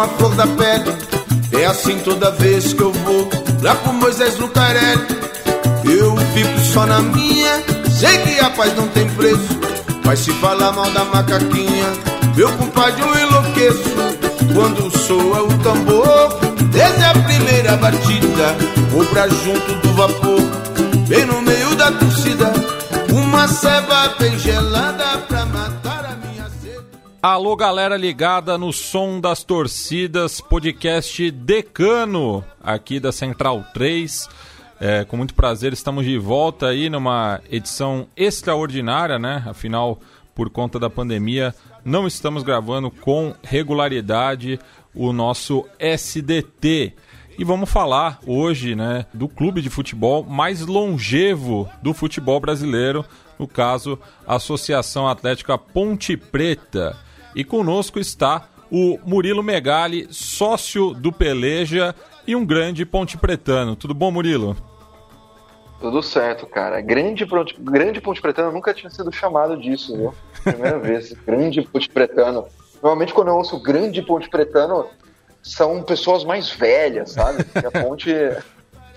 a flor da pele. É assim toda vez que eu vou lá pro Moisés Lucarelli. Eu fico só na minha, sei que a paz não tem preço. Mas se falar mal da macaquinha, meu compadre eu enlouqueço. Quando soa o tambor, desde a primeira batida, vou pra junto do vapor, bem no meio da torcida. Uma ceva bem Alô, galera ligada no som das torcidas, podcast Decano, aqui da Central 3. É, com muito prazer, estamos de volta aí numa edição extraordinária, né? Afinal, por conta da pandemia, não estamos gravando com regularidade o nosso SDT. E vamos falar hoje, né, do clube de futebol mais longevo do futebol brasileiro, no caso, a Associação Atlética Ponte Preta. E conosco está o Murilo Megali, sócio do Peleja e um grande ponte pretano. Tudo bom, Murilo? Tudo certo, cara. Grande, grande ponte pretano nunca tinha sido chamado disso, viu? Primeira vez. Grande ponte pretano. Normalmente quando eu ouço grande ponte pretano, são pessoas mais velhas, sabe? Porque a ponte,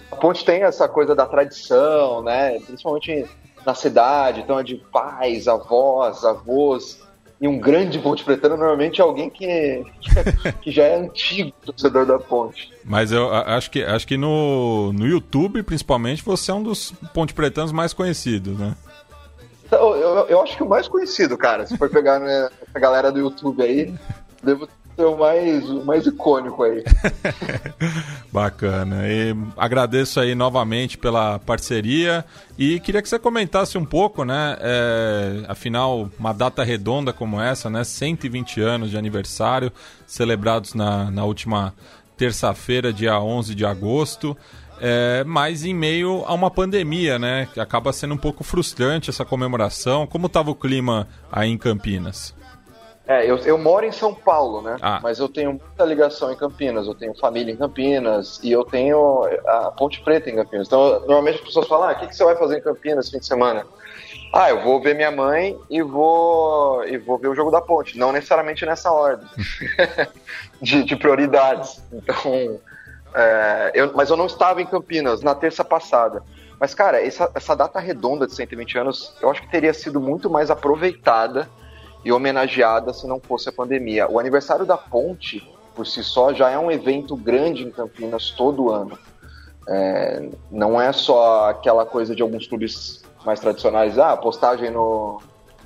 a ponte tem essa coisa da tradição, né? Principalmente na cidade, então é de pais, avós, avós e um grande ponte pretano normalmente é alguém que, que já é antigo torcedor da ponte. Mas eu acho que, acho que no, no YouTube, principalmente, você é um dos ponte pretanos mais conhecidos, né? Eu, eu, eu acho que o mais conhecido, cara. Se for pegar né, a galera do YouTube aí, devo ser o mais, o mais icônico aí. Bacana. E agradeço aí novamente pela parceria e queria que você comentasse um pouco, né? É, afinal, uma data redonda como essa, né? 120 anos de aniversário, celebrados na, na última terça-feira, dia 11 de agosto. É, mas em meio a uma pandemia, né? Que acaba sendo um pouco frustrante essa comemoração. Como estava o clima aí em Campinas? É, eu, eu moro em São Paulo, né? Ah. Mas eu tenho muita ligação em Campinas. Eu tenho família em Campinas e eu tenho a Ponte Preta em Campinas. Então, normalmente as pessoas falam: ah, o que, que você vai fazer em Campinas no fim de semana? Ah, eu vou ver minha mãe e vou e vou ver o jogo da Ponte. Não necessariamente nessa ordem de, de, prioridades. Então, é, eu, mas eu não estava em Campinas na terça passada. Mas, cara, essa, essa data redonda de 120 anos, eu acho que teria sido muito mais aproveitada e homenageada se não fosse a pandemia. O aniversário da Ponte, por si só, já é um evento grande em Campinas todo ano. É, não é só aquela coisa de alguns clubes mais tradicionais, ah, postagem no,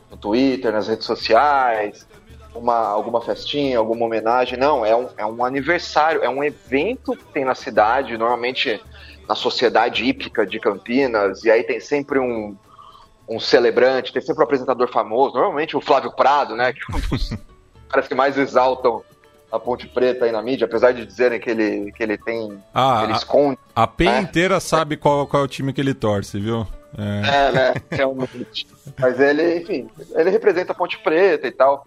no Twitter, nas redes sociais, uma, alguma festinha, alguma homenagem. Não, é um, é um aniversário, é um evento que tem na cidade, normalmente na Sociedade Hípica de Campinas, e aí tem sempre um, um celebrante, tem sempre um apresentador famoso, normalmente o Flávio Prado, né? Que é um dos caras que mais exaltam a Ponte Preta aí na mídia, apesar de dizerem que ele, que ele tem. Ah, ele a, esconde. A PEN né? inteira sabe qual, qual é o time que ele torce, viu? É, é né? Realmente. Mas ele, enfim, ele representa a Ponte Preta e tal.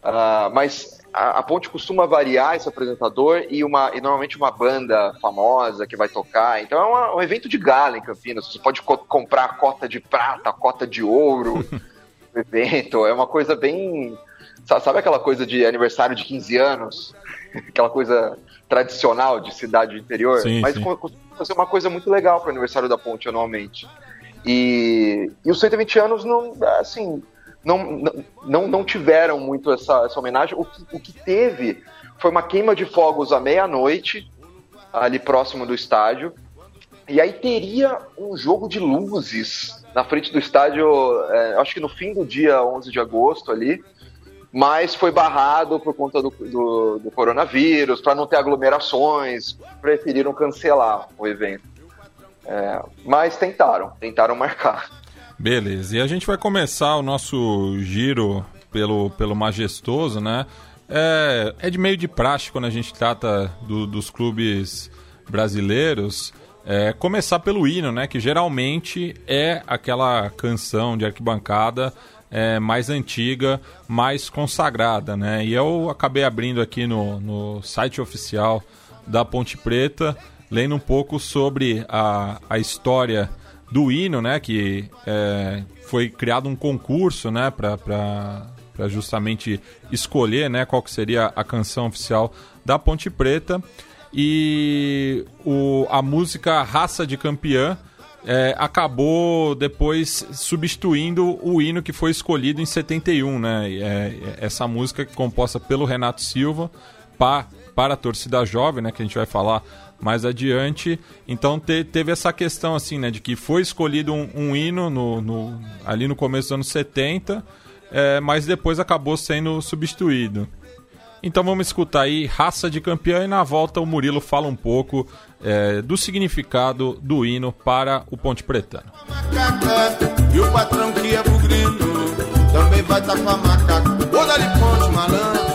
Uh, mas a, a, Ponte costuma variar esse apresentador e, uma, e normalmente uma banda famosa que vai tocar. Então é uma, um evento de gala em Campinas. Você pode co comprar a cota de prata, a cota de ouro no evento. É uma coisa bem. Sabe aquela coisa de aniversário de 15 anos? aquela coisa tradicional de cidade do interior? Sim, Mas costuma ser uma coisa muito legal para o aniversário da Ponte anualmente. E, e os 120 anos não, assim, não, não, não tiveram muito essa, essa homenagem. O que, o que teve foi uma queima de fogos à meia-noite, ali próximo do estádio. E aí teria um jogo de luzes na frente do estádio, é, acho que no fim do dia 11 de agosto ali, mas foi barrado por conta do, do, do coronavírus, para não ter aglomerações, preferiram cancelar o evento. É, mas tentaram, tentaram marcar. Beleza, e a gente vai começar o nosso giro pelo, pelo majestoso, né? É, é de meio de praxe quando a gente trata do, dos clubes brasileiros. É, começar pelo hino, né? Que geralmente é aquela canção de arquibancada é, mais antiga, mais consagrada, né? E eu acabei abrindo aqui no, no site oficial da Ponte Preta, lendo um pouco sobre a, a história do hino, né? Que é, foi criado um concurso, né? Para justamente escolher né, qual que seria a canção oficial da Ponte Preta. E o, a música Raça de Campeã é, acabou depois substituindo o hino que foi escolhido em 71, né? É, essa música composta pelo Renato Silva pa, para a torcida jovem, né? Que a gente vai falar mais adiante. Então te, teve essa questão assim, né? De que foi escolhido um, um hino no, no, ali no começo dos anos 70, é, mas depois acabou sendo substituído. Então vamos escutar aí Raça de Campeão e na volta o Murilo fala um pouco é, do significado do hino para o Ponte Pretano. E o patrão que é também vai com a macaca. Ponte malandro.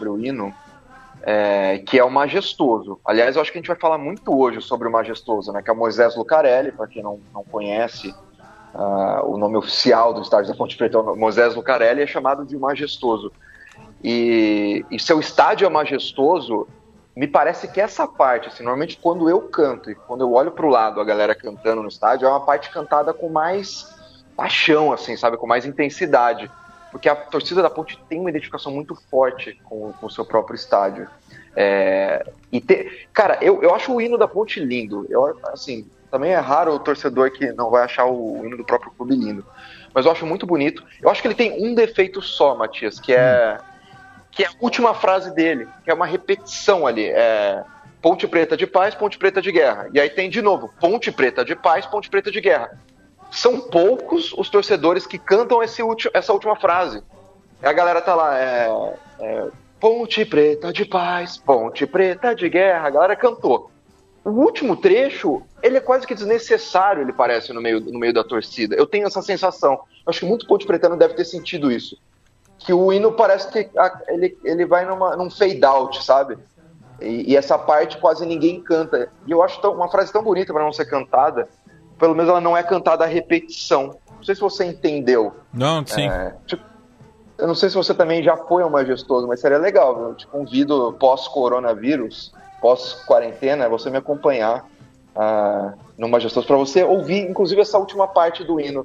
Sobre o hino, é, que é o majestoso. Aliás, eu acho que a gente vai falar muito hoje sobre o majestoso, né? Que é o Moisés Lucarelli, para quem não, não conhece. Uh, o nome oficial do estádio da Ponte Preta, é Moisés Lucarelli, é chamado de majestoso. E, e seu estádio é majestoso, me parece que essa parte, assim, normalmente quando eu canto e quando eu olho para o lado a galera cantando no estádio, é uma parte cantada com mais paixão, assim, sabe, com mais intensidade porque a torcida da Ponte tem uma identificação muito forte com, com o seu próprio estádio. É, e te, cara, eu, eu acho o hino da Ponte lindo. Eu, assim, também é raro o torcedor que não vai achar o, hino do próprio clube lindo. Mas eu acho muito bonito. Eu acho que ele tem um defeito só, Matias, que é que é a última frase dele, que é uma repetição ali. É, Ponte Preta de paz, Ponte Preta de guerra. E aí tem de novo, Ponte Preta de paz, Ponte Preta de guerra são poucos os torcedores que cantam esse essa última frase. A galera tá lá, é, é, Ponte Preta de paz, Ponte Preta de guerra, a galera cantou. O último trecho, ele é quase que desnecessário, ele parece, no meio, no meio da torcida. Eu tenho essa sensação. Acho que muito Ponte Pretano deve ter sentido isso. Que o hino parece que ele, ele vai numa, num fade out, sabe? E, e essa parte quase ninguém canta. E eu acho tão, uma frase tão bonita para não ser cantada pelo menos ela não é cantada a repetição. Não sei se você entendeu. Não, sim. É, tipo, eu não sei se você também já foi ao Majestoso, mas seria legal. Eu te convido pós-coronavírus, pós-quarentena, você me acompanhar uh, no Majestoso para você ouvir, inclusive, essa última parte do hino.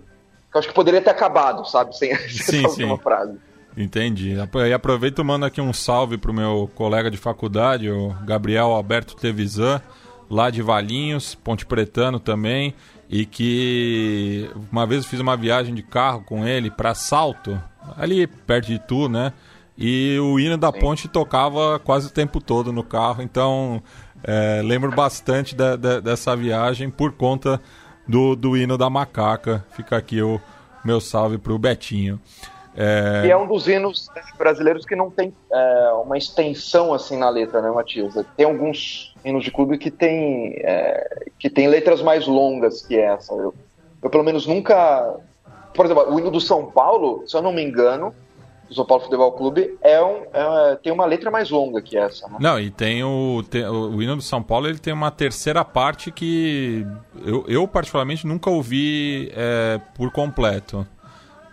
Que eu acho que poderia ter acabado, sabe? Sem sim, essa última frase. Entendi. E aproveito e mando aqui um salve pro meu colega de faculdade, o Gabriel Alberto Tevisan, lá de Valinhos, Ponte Pretano também e que uma vez eu fiz uma viagem de carro com ele para Salto, ali perto de Tu, né? E o hino da Sim. ponte tocava quase o tempo todo no carro, então é, lembro bastante da, da, dessa viagem por conta do, do hino da macaca. Fica aqui o meu salve pro Betinho. É... E é um dos hinos brasileiros que não tem é, uma extensão assim na letra, né, Matias? Tem alguns hinos de clube que tem, é, que tem letras mais longas que essa. Eu, eu, pelo menos, nunca. Por exemplo, o hino do São Paulo, se eu não me engano, do São Paulo Futebol Clube, é um, é, tem uma letra mais longa que essa. Né? Não, e tem o, tem, o hino do São Paulo, ele tem uma terceira parte que eu, eu particularmente, nunca ouvi é, por completo.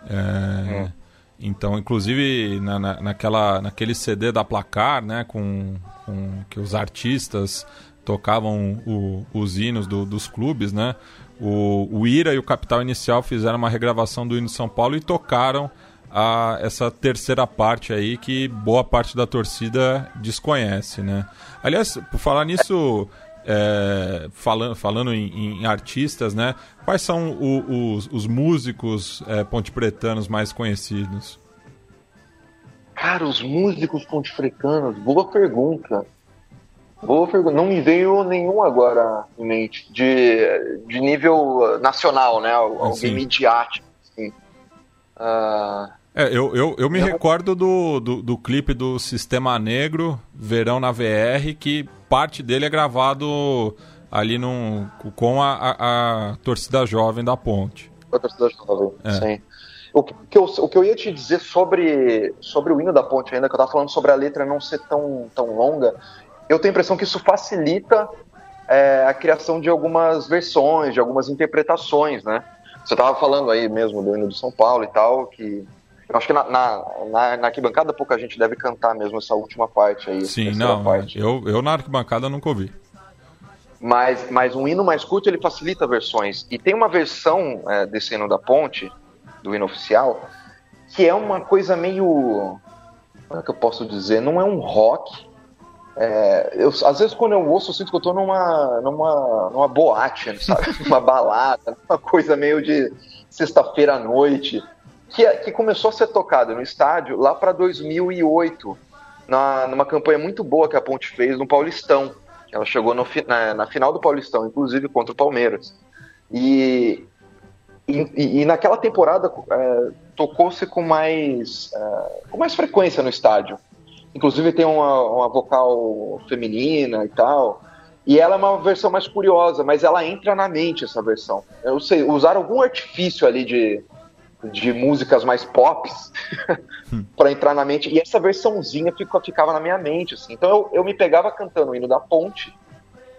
É, hum. Então, inclusive, na, na, naquela, naquele CD da Placar, né, com, com que os artistas tocavam o, os hinos do, dos clubes, né? O, o Ira e o Capital Inicial fizeram uma regravação do hino de São Paulo e tocaram a essa terceira parte aí que boa parte da torcida desconhece, né? Aliás, por falar nisso, é, falando, falando em, em, artistas, né? Quais são o, os, os, músicos é, pontepretanos mais conhecidos? Cara, os músicos pontifretanos, boa pergunta. Boa pergunta. Não me veio nenhum agora em mente. De, de nível nacional, né? Alguém midiático. Assim. Uh... É, eu, eu, eu me eu... recordo do, do, do, clipe do Sistema Negro, Verão na VR, que parte dele é gravado ali num, com a, a, a torcida jovem da ponte. A torcida jovem, é. sim. O que, eu, o que eu ia te dizer sobre, sobre o hino da ponte ainda, que eu tava falando sobre a letra não ser tão, tão longa, eu tenho a impressão que isso facilita é, a criação de algumas versões, de algumas interpretações, né? Você tava falando aí mesmo do hino do São Paulo e tal, que eu acho que na, na, na, na, arquibancada pouca gente deve cantar mesmo essa última parte aí. Sim, não. Parte. Eu, eu na arquibancada nunca ouvi. Mas, mas um hino mais curto ele facilita versões. E tem uma versão é, desse hino da ponte, do hino oficial, que é uma coisa meio. Como é que eu posso dizer? Não é um rock. É, eu, às vezes quando eu ouço, eu sinto que eu tô numa, numa, numa boate, sabe? uma balada, uma coisa meio de sexta-feira à noite que, que começou a ser tocada no estádio lá para 2008, na, numa campanha muito boa que a Ponte fez no Paulistão. Ela chegou no, na, na final do Paulistão, inclusive contra o Palmeiras. E, e, e naquela temporada é, tocou-se com mais, é, com mais frequência no estádio. Inclusive tem uma, uma vocal feminina e tal. E ela é uma versão mais curiosa, mas ela entra na mente essa versão. Eu sei, usar algum artifício ali de, de músicas mais pop hum. para entrar na mente. E essa versãozinha ficou, ficava na minha mente, assim. Então eu, eu me pegava cantando o hino da ponte.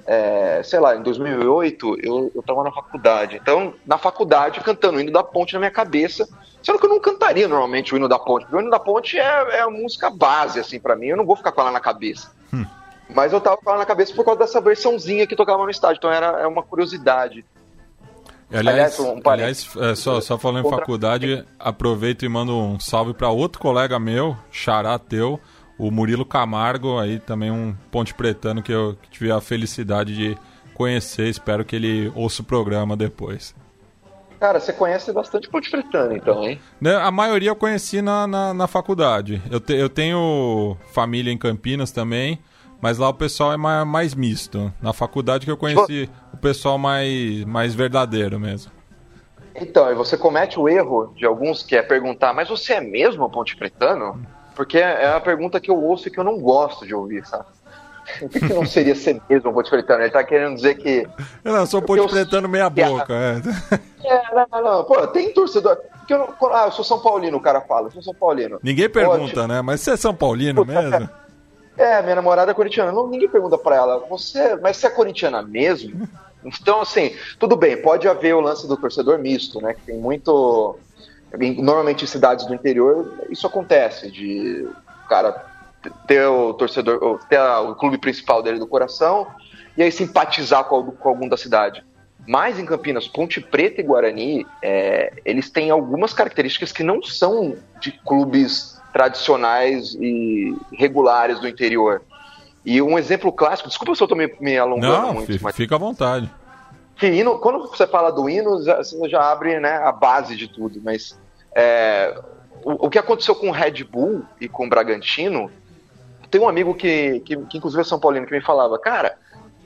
É, sei lá, em 2008 eu, eu tava na faculdade. Então, na faculdade, cantando o hino da ponte na minha cabeça. Sendo que eu não cantaria normalmente o hino da ponte, porque o hino da ponte é, é a música base, assim, para mim. Eu não vou ficar com ela na cabeça. Hum. Mas eu tava com ela na cabeça por causa dessa versãozinha que tocava no estádio. Então era é uma curiosidade. Aliás, aliás, um aliás é, só, só falando em faculdade, aproveito e mando um salve para outro colega meu, xará teu, o Murilo Camargo, aí também um ponte pretano que eu tive a felicidade de conhecer. Espero que ele ouça o programa depois. Cara, você conhece bastante ponte pretano, então, hein? Né, a maioria eu conheci na, na, na faculdade. Eu, te, eu tenho família em Campinas também. Mas lá o pessoal é mais, mais misto. Na faculdade que eu conheci o pessoal mais, mais verdadeiro mesmo. Então, e você comete o erro de alguns que é perguntar, mas você é mesmo Ponte Pretano? Porque é a pergunta que eu ouço e que eu não gosto de ouvir, sabe? Por que, não seria ser mesmo Ponte Pretano? Ele tá querendo dizer que. Eu não, sou Ponte eu... Pretano meia boca, é. É, não, não, não. Pô, tem torcedor. Porque eu não... Ah, eu sou São Paulino, o cara fala. Eu sou São Paulino. Ninguém pergunta, Pô, né? Mas você é São Paulino mesmo? É, minha namorada é corintiana. Não, ninguém pergunta pra ela, você, mas você é corintiana mesmo? Então, assim, tudo bem, pode haver o lance do torcedor misto, né? Que tem muito. Normalmente em cidades do interior, isso acontece, de o cara ter o torcedor, ter o clube principal dele do coração e aí simpatizar com, com algum da cidade. Mas em Campinas, Ponte Preta e Guarani, é, eles têm algumas características que não são de clubes tradicionais e regulares do interior. E um exemplo clássico, desculpa se eu estou me, me alongando Não, muito, mas fica à vontade. Que hino, quando você fala do hino, você já abre né, a base de tudo, mas é, o, o, que aconteceu com o Red Bull e com o Bragantino, tem um amigo que, que, que inclusive é São Paulino, que me falava, cara,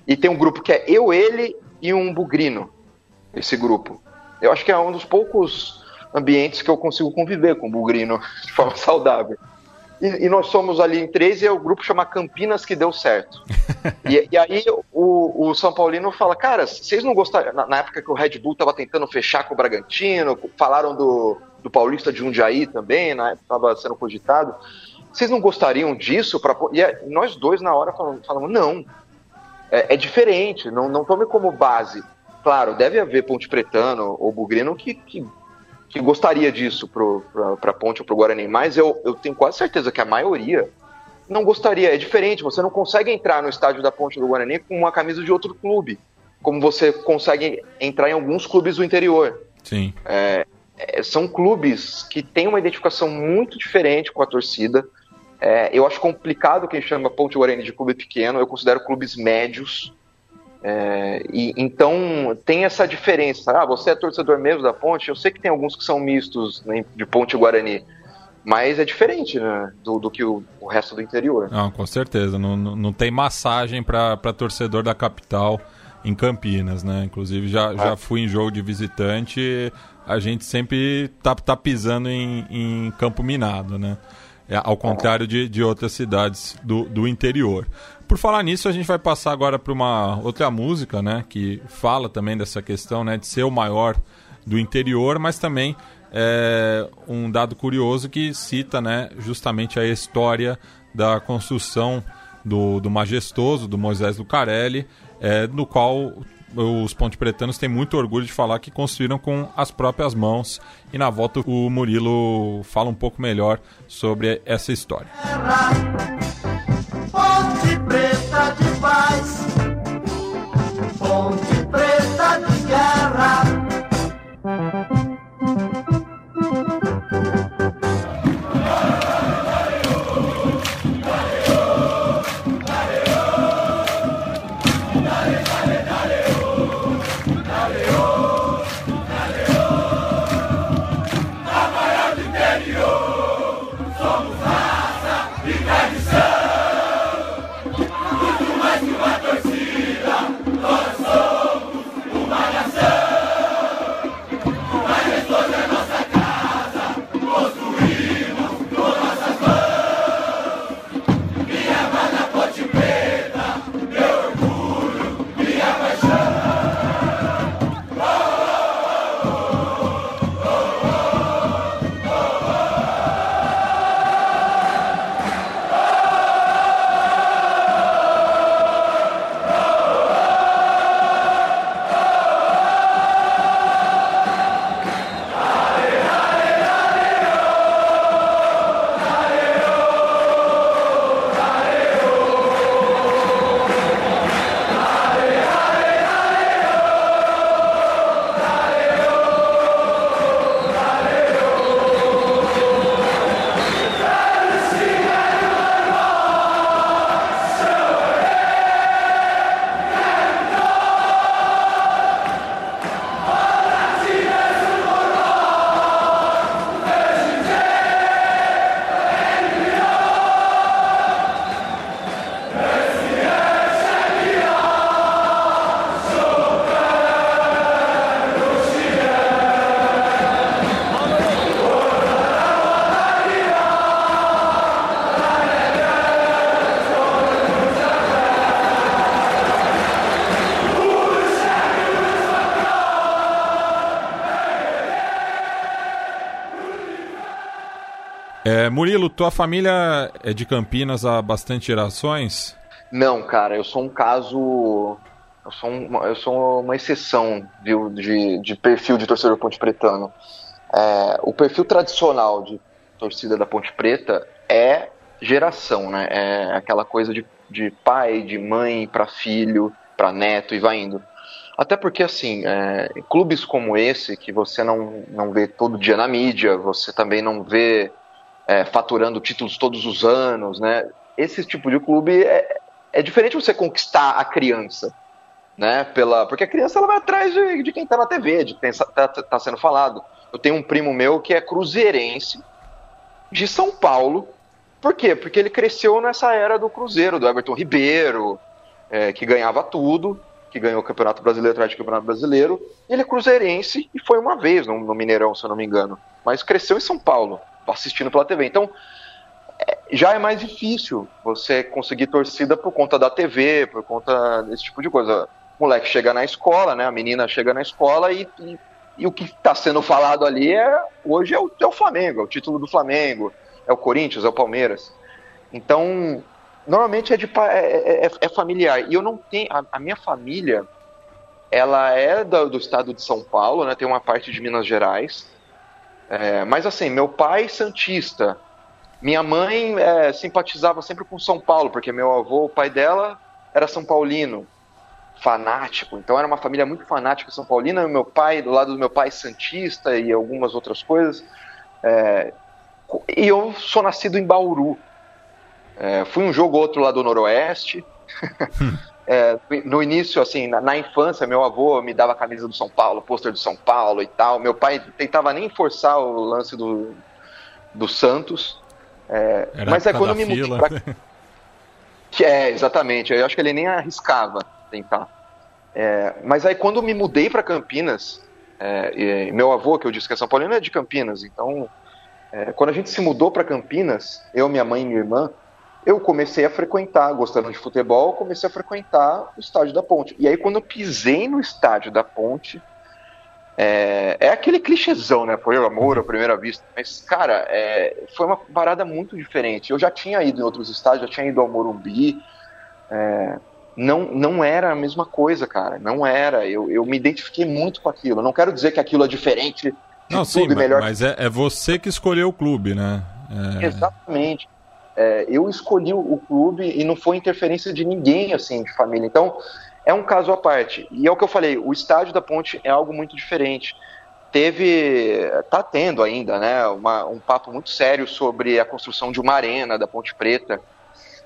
e tem um grupo que é eu, ele e um bugrino, esse grupo. Eu acho que é um dos poucos ambientes que eu consigo conviver com o Bugrino de forma saudável. E, e, nós somos ali em três e é o grupo chama Campinas que deu certo. e, e, aí o, o, São Paulino fala, cara, vocês não gostaram. Na, na, época que o Red Bull estava tentando fechar com o Bragantino, falaram do, do Paulista de Jundiaí também, na época estava sendo cogitado. Vocês não gostariam disso? Pra... E é, nós dois na hora falamos, falamos não, é, é, diferente, não, não tome como base. Claro, deve haver Ponte Pretano ou Bugrino que, que que gostaria disso para a Ponte ou para o Guarani, mas eu, eu tenho quase certeza que a maioria não gostaria. É diferente, você não consegue entrar no estádio da Ponte do Guarani com uma camisa de outro clube, como você consegue entrar em alguns clubes do interior. Sim. É, é, são clubes que têm uma identificação muito diferente com a torcida. É, eu acho complicado quem chama Ponte Guarani de clube pequeno, eu considero clubes médios. É, e, então tem essa diferença. Ah, você é torcedor mesmo da Ponte? Eu sei que tem alguns que são mistos né, de Ponte e Guarani, mas é diferente né, do, do, que o, o, resto do interior. Não, com certeza. Não, não, tem massagem para torcedor da capital em Campinas, né? Inclusive já, já fui em jogo de visitante, a gente sempre tá, tá pisando em, em campo minado, né? É, ao contrário de, de outras cidades do, do interior. Por falar nisso, a gente vai passar agora para uma outra música, né? Que fala também dessa questão, né? De ser o maior do interior, mas também é, um dado curioso que cita, né? Justamente a história da construção do, do majestoso, do Moisés Lucarelli, é, no qual os ponte-pretanos têm muito orgulho de falar que construíram com as próprias mãos. E na volta o Murilo fala um pouco melhor sobre essa história. É, Murilo, tua família é de Campinas há bastante gerações? Não, cara, eu sou um caso. Eu sou, um, eu sou uma exceção viu, de, de perfil de torcedor Ponte Pretano. É, o perfil tradicional de torcida da Ponte Preta é geração, né? É aquela coisa de, de pai, de mãe para filho, para neto e vai indo. Até porque, assim, é, clubes como esse, que você não, não vê todo dia na mídia, você também não vê é, faturando títulos todos os anos, né? Esse tipo de clube é, é diferente você conquistar a criança, né? Pela, porque a criança ela vai atrás de, de quem está na TV, de quem está tá, tá sendo falado. Eu tenho um primo meu que é cruzeirense de São Paulo. Por quê? Porque ele cresceu nessa era do Cruzeiro, do Everton Ribeiro, é, que ganhava tudo. que ganhou o Campeonato Brasileiro atrás de Campeonato Brasileiro. Ele é cruzeirense e foi uma vez no, no Mineirão, se eu não me engano. Mas cresceu em São Paulo, assistindo pela TV. Então, é, já é mais difícil você conseguir torcida por conta da TV, por conta desse tipo de coisa. O moleque chega na escola, né? A menina chega na escola e, e, e o que está sendo falado ali é hoje é o, é o Flamengo, é o título do Flamengo, é o Corinthians, é o Palmeiras. Então, normalmente é, de, é, é, é familiar. E eu não tenho. A, a, minha família, ela é do, do, estado de São Paulo, né? Tem uma parte de Minas Gerais. É, mas assim, meu pai santista. Minha mãe é, simpatizava sempre com São Paulo, porque meu avô, o pai dela, era São Paulino, fanático. Então era uma família muito fanática São Paulina. Meu pai, do lado do meu pai, santista e algumas outras coisas. É, e eu sou nascido em Bauru. É, fui um jogo ou outro lá do Noroeste. é, no início, assim, na, na, infância, meu avô me dava a camisa do São Paulo, pôster do São Paulo e tal. Meu pai tentava nem forçar o lance do, do Santos. É, mas é quando me mudei pra... É, exatamente. Eu acho que ele nem arriscava tentar. É, mas aí quando me mudei para Campinas, é, meu avô, que eu disse que é São Paulino, é de Campinas. Então, é, quando a gente se mudou para Campinas, eu, minha mãe e minha irmã, eu comecei a frequentar, gostando de futebol, comecei a frequentar o estádio da Ponte. E aí, quando eu pisei no estádio da Ponte, é, é aquele clichêzão, né? Foi o amor à primeira vista. Mas, cara, é, foi uma parada muito diferente. Eu já tinha ido em outros estádios, já tinha ido ao Morumbi. É, não, não era a mesma coisa, cara. Não era. Eu, eu me identifiquei muito com aquilo. não quero dizer que aquilo é diferente. Não, sim, melhor. mas é, é você que escolheu o clube, né? É... Exatamente é, eu escolhi o clube e não foi interferência de ninguém, assim, de família. Então, é um caso à parte. E é o que eu falei, o estádio da Ponte é algo muito diferente. Teve, tá tendo ainda, né, uma, um papo muito sério sobre a construção de uma arena da Ponte Preta,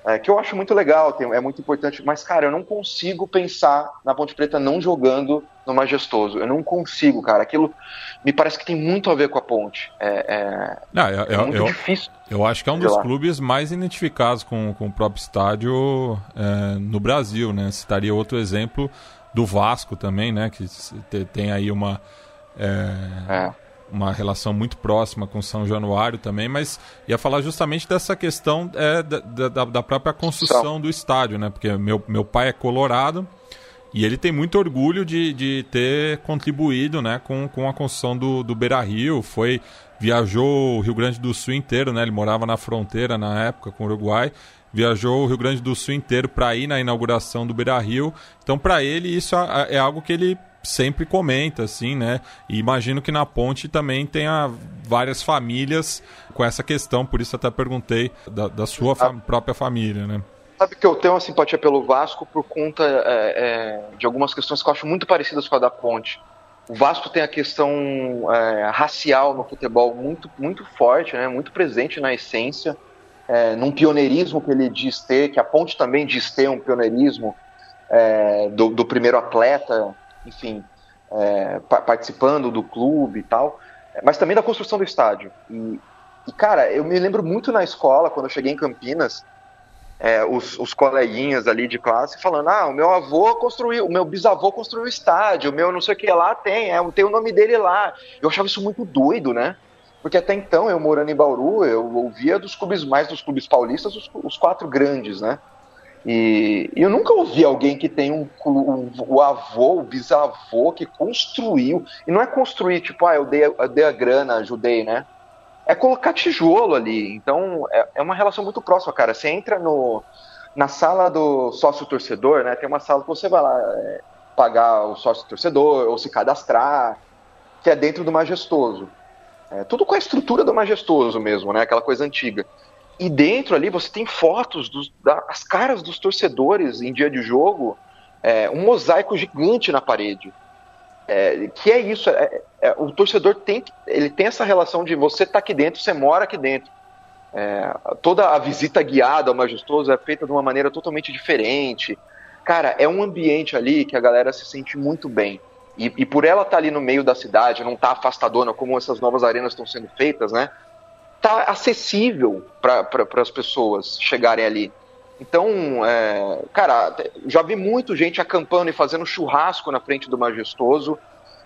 é, que eu acho muito legal, tem, é muito importante, mas, cara, eu não consigo pensar na Ponte Preta não jogando no Majestoso. Eu não consigo, cara. Aquilo me parece que tem muito a ver com a Ponte. É, é, não, é, é muito eu, difícil. Eu acho que é um dos clubes mais identificados com, com o próprio estádio é, no Brasil, né? Citaria outro exemplo do Vasco também, né? Que tem aí uma. É, é uma relação muito próxima com São Januário também, mas ia falar justamente dessa questão é, da, da, da, própria construção do estádio, né? Porque meu, meu pai é colorado e ele tem muito orgulho de, de ter contribuído né, com, com a construção do, do Beira Rio. Foi, viajou o Rio Grande do Sul inteiro, né? Ele morava na fronteira na época com o Uruguai viajou o Rio Grande do Sul inteiro para ir na inauguração do Beira Rio. Então, para ele, isso é, é algo que ele sempre comenta, assim, né? E imagino que na ponte também tenha várias famílias com essa questão, por isso até perguntei da, da sua fa própria família, né? Sabe que eu tenho uma simpatia pelo Vasco por conta é, é, de algumas questões que eu acho muito parecidas com a da ponte. O Vasco tem a questão é, racial no futebol muito, muito forte, né? muito presente na essência, é, num pioneirismo que ele diz ter, que a ponte também diz ter um pioneirismo é, do, do primeiro atleta enfim, é, participando do clube e tal, mas também da construção do estádio. E, e, cara, eu me lembro muito na escola, quando eu cheguei em Campinas, é, os, os, coleguinhas ali de classe falando: ah, o meu avô construiu, o meu bisavô construiu o estádio, o meu não sei o que lá tem, é, tem o nome dele lá. Eu achava isso muito doido, né? Porque até então, eu morando em Bauru, eu ouvia dos clubes, mais dos clubes paulistas, os, os quatro grandes, né? E, eu nunca ouvi alguém que tem um, um, o avô, o bisavô que construiu. E não é construir, tipo, ah, eu dei, eu dei a grana, ajudei, né? É colocar tijolo ali. Então é, é uma relação muito próxima, cara. Você entra no, na sala do sócio torcedor, né? Tem uma sala que você vai lá é, pagar o sócio torcedor ou se cadastrar, que é dentro do majestoso. É, tudo com a estrutura do majestoso mesmo, né? Aquela coisa antiga. E dentro ali você tem fotos dos, das caras dos torcedores em dia de jogo, é, um mosaico gigante na parede. É, que é isso, é, é, o torcedor tem, ele tem essa relação de você tá aqui dentro, você mora aqui dentro. É, toda a visita guiada ao majestoso é feita de uma maneira totalmente diferente. Cara, é um ambiente ali que a galera se sente muito bem. E, e por ela estar tá ali no meio da cidade, não estar tá afastadona como essas novas arenas estão sendo feitas, né? Tá acessível para as pessoas chegarem ali. Então, é, cara, já vi muito gente acampando e fazendo churrasco na frente do Majestoso,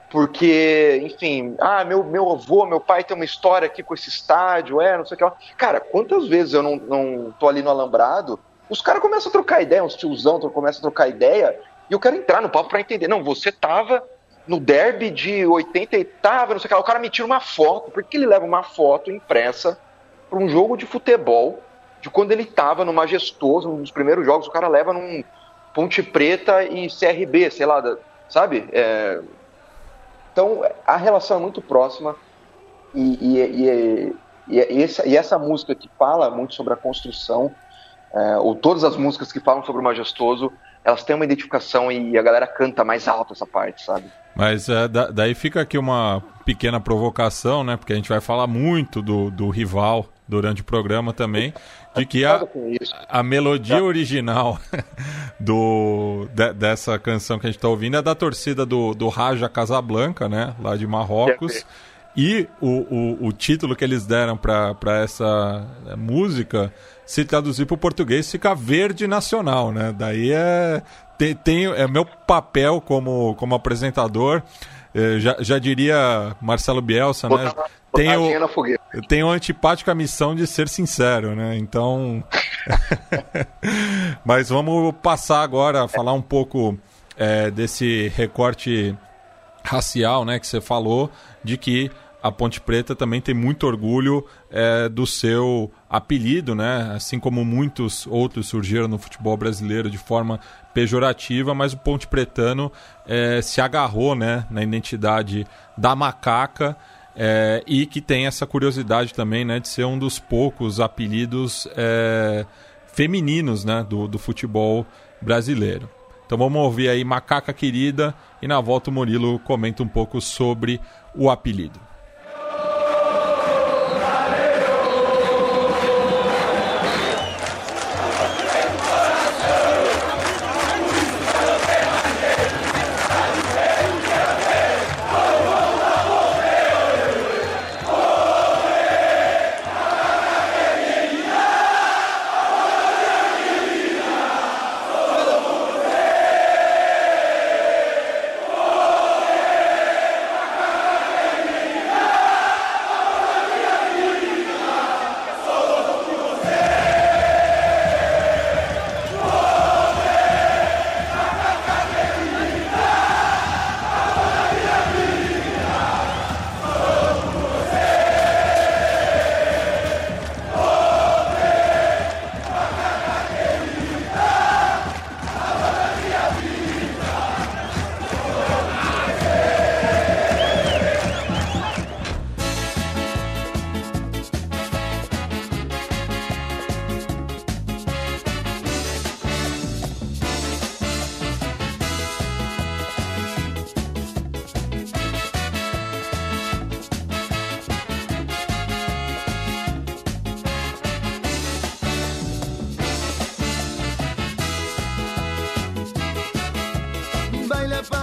porque, enfim, ah, meu, meu avô, meu pai tem uma história aqui com esse estádio, é, não sei o que lá. Cara, quantas vezes eu não, não tô ali no Alambrado, os caras começam a trocar ideia, uns tiozão começam a trocar ideia, e eu quero entrar no papo para entender. Não, você tava no derby de 80 e tava, não sei o que o cara me tira uma foto, porque ele leva uma foto impressa para um jogo de futebol de quando ele estava no Majestoso, um dos primeiros jogos, o cara leva num Ponte Preta e CRB, sei lá, sabe? É... Então a relação é muito próxima e, e, e, e, essa, e essa música que fala muito sobre a construção, é, ou todas as músicas que falam sobre o Majestoso, elas têm uma identificação e a galera canta mais alto essa parte, sabe? Mas é, da, daí fica aqui uma pequena provocação, né? Porque a gente vai falar muito do, do rival durante o programa também, de que a, a melodia original do, de, dessa canção que a gente está ouvindo é da torcida do, do Raja Casablanca, né? Lá de Marrocos. E o, o, o título que eles deram para essa música, se traduzir para o português, fica Verde Nacional, né? Daí é, tem, tem, é meu papel como, como apresentador. É, já, já diria Marcelo Bielsa, né? tenho, eu tenho antipática missão de ser sincero, né? Então. Mas vamos passar agora a falar um pouco é, desse recorte racial, né? Que você falou, de que a Ponte Preta também tem muito orgulho é, do seu apelido, né? Assim como muitos outros surgiram no futebol brasileiro de forma pejorativa, mas o Ponte Pretano é, se agarrou né, na identidade da macaca é, e que tem essa curiosidade também né, de ser um dos poucos apelidos é, femininos né, do, do futebol brasileiro. Então vamos ouvir aí Macaca Querida e na volta o Murilo comenta um pouco sobre o apelido.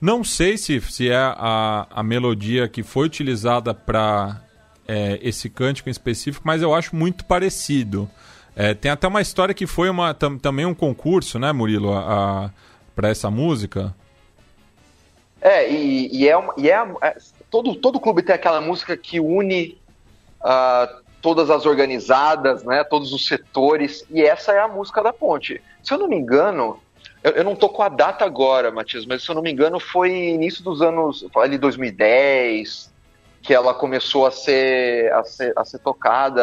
Não sei se, se é a, a melodia que foi utilizada para é, esse cântico em específico, mas eu acho muito parecido. É, tem até uma história que foi uma, tam, também um concurso, né, Murilo, para essa música. É, e, e é, uma, e é, é, todo, todo clube tem aquela música que une uh, todas as organizadas, né, todos os setores, e essa é a música da ponte. Se eu não me engano, eu, eu não tô com a data agora, Matias, mas se eu não me engano foi início dos anos, ali 2010, que ela começou a ser, a ser, a ser tocada.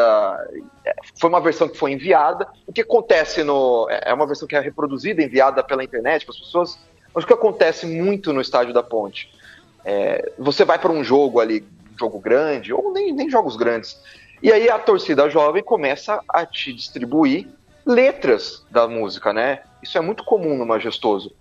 Foi uma versão que foi enviada. O que acontece no. É uma versão que é reproduzida, enviada pela internet para as pessoas. Mas o que acontece muito no estádio da Ponte? É, você vai para um jogo ali, jogo grande, ou nem, nem jogos grandes, e aí a torcida jovem começa a te distribuir letras da música, né? Isso é muito comum no Majestoso.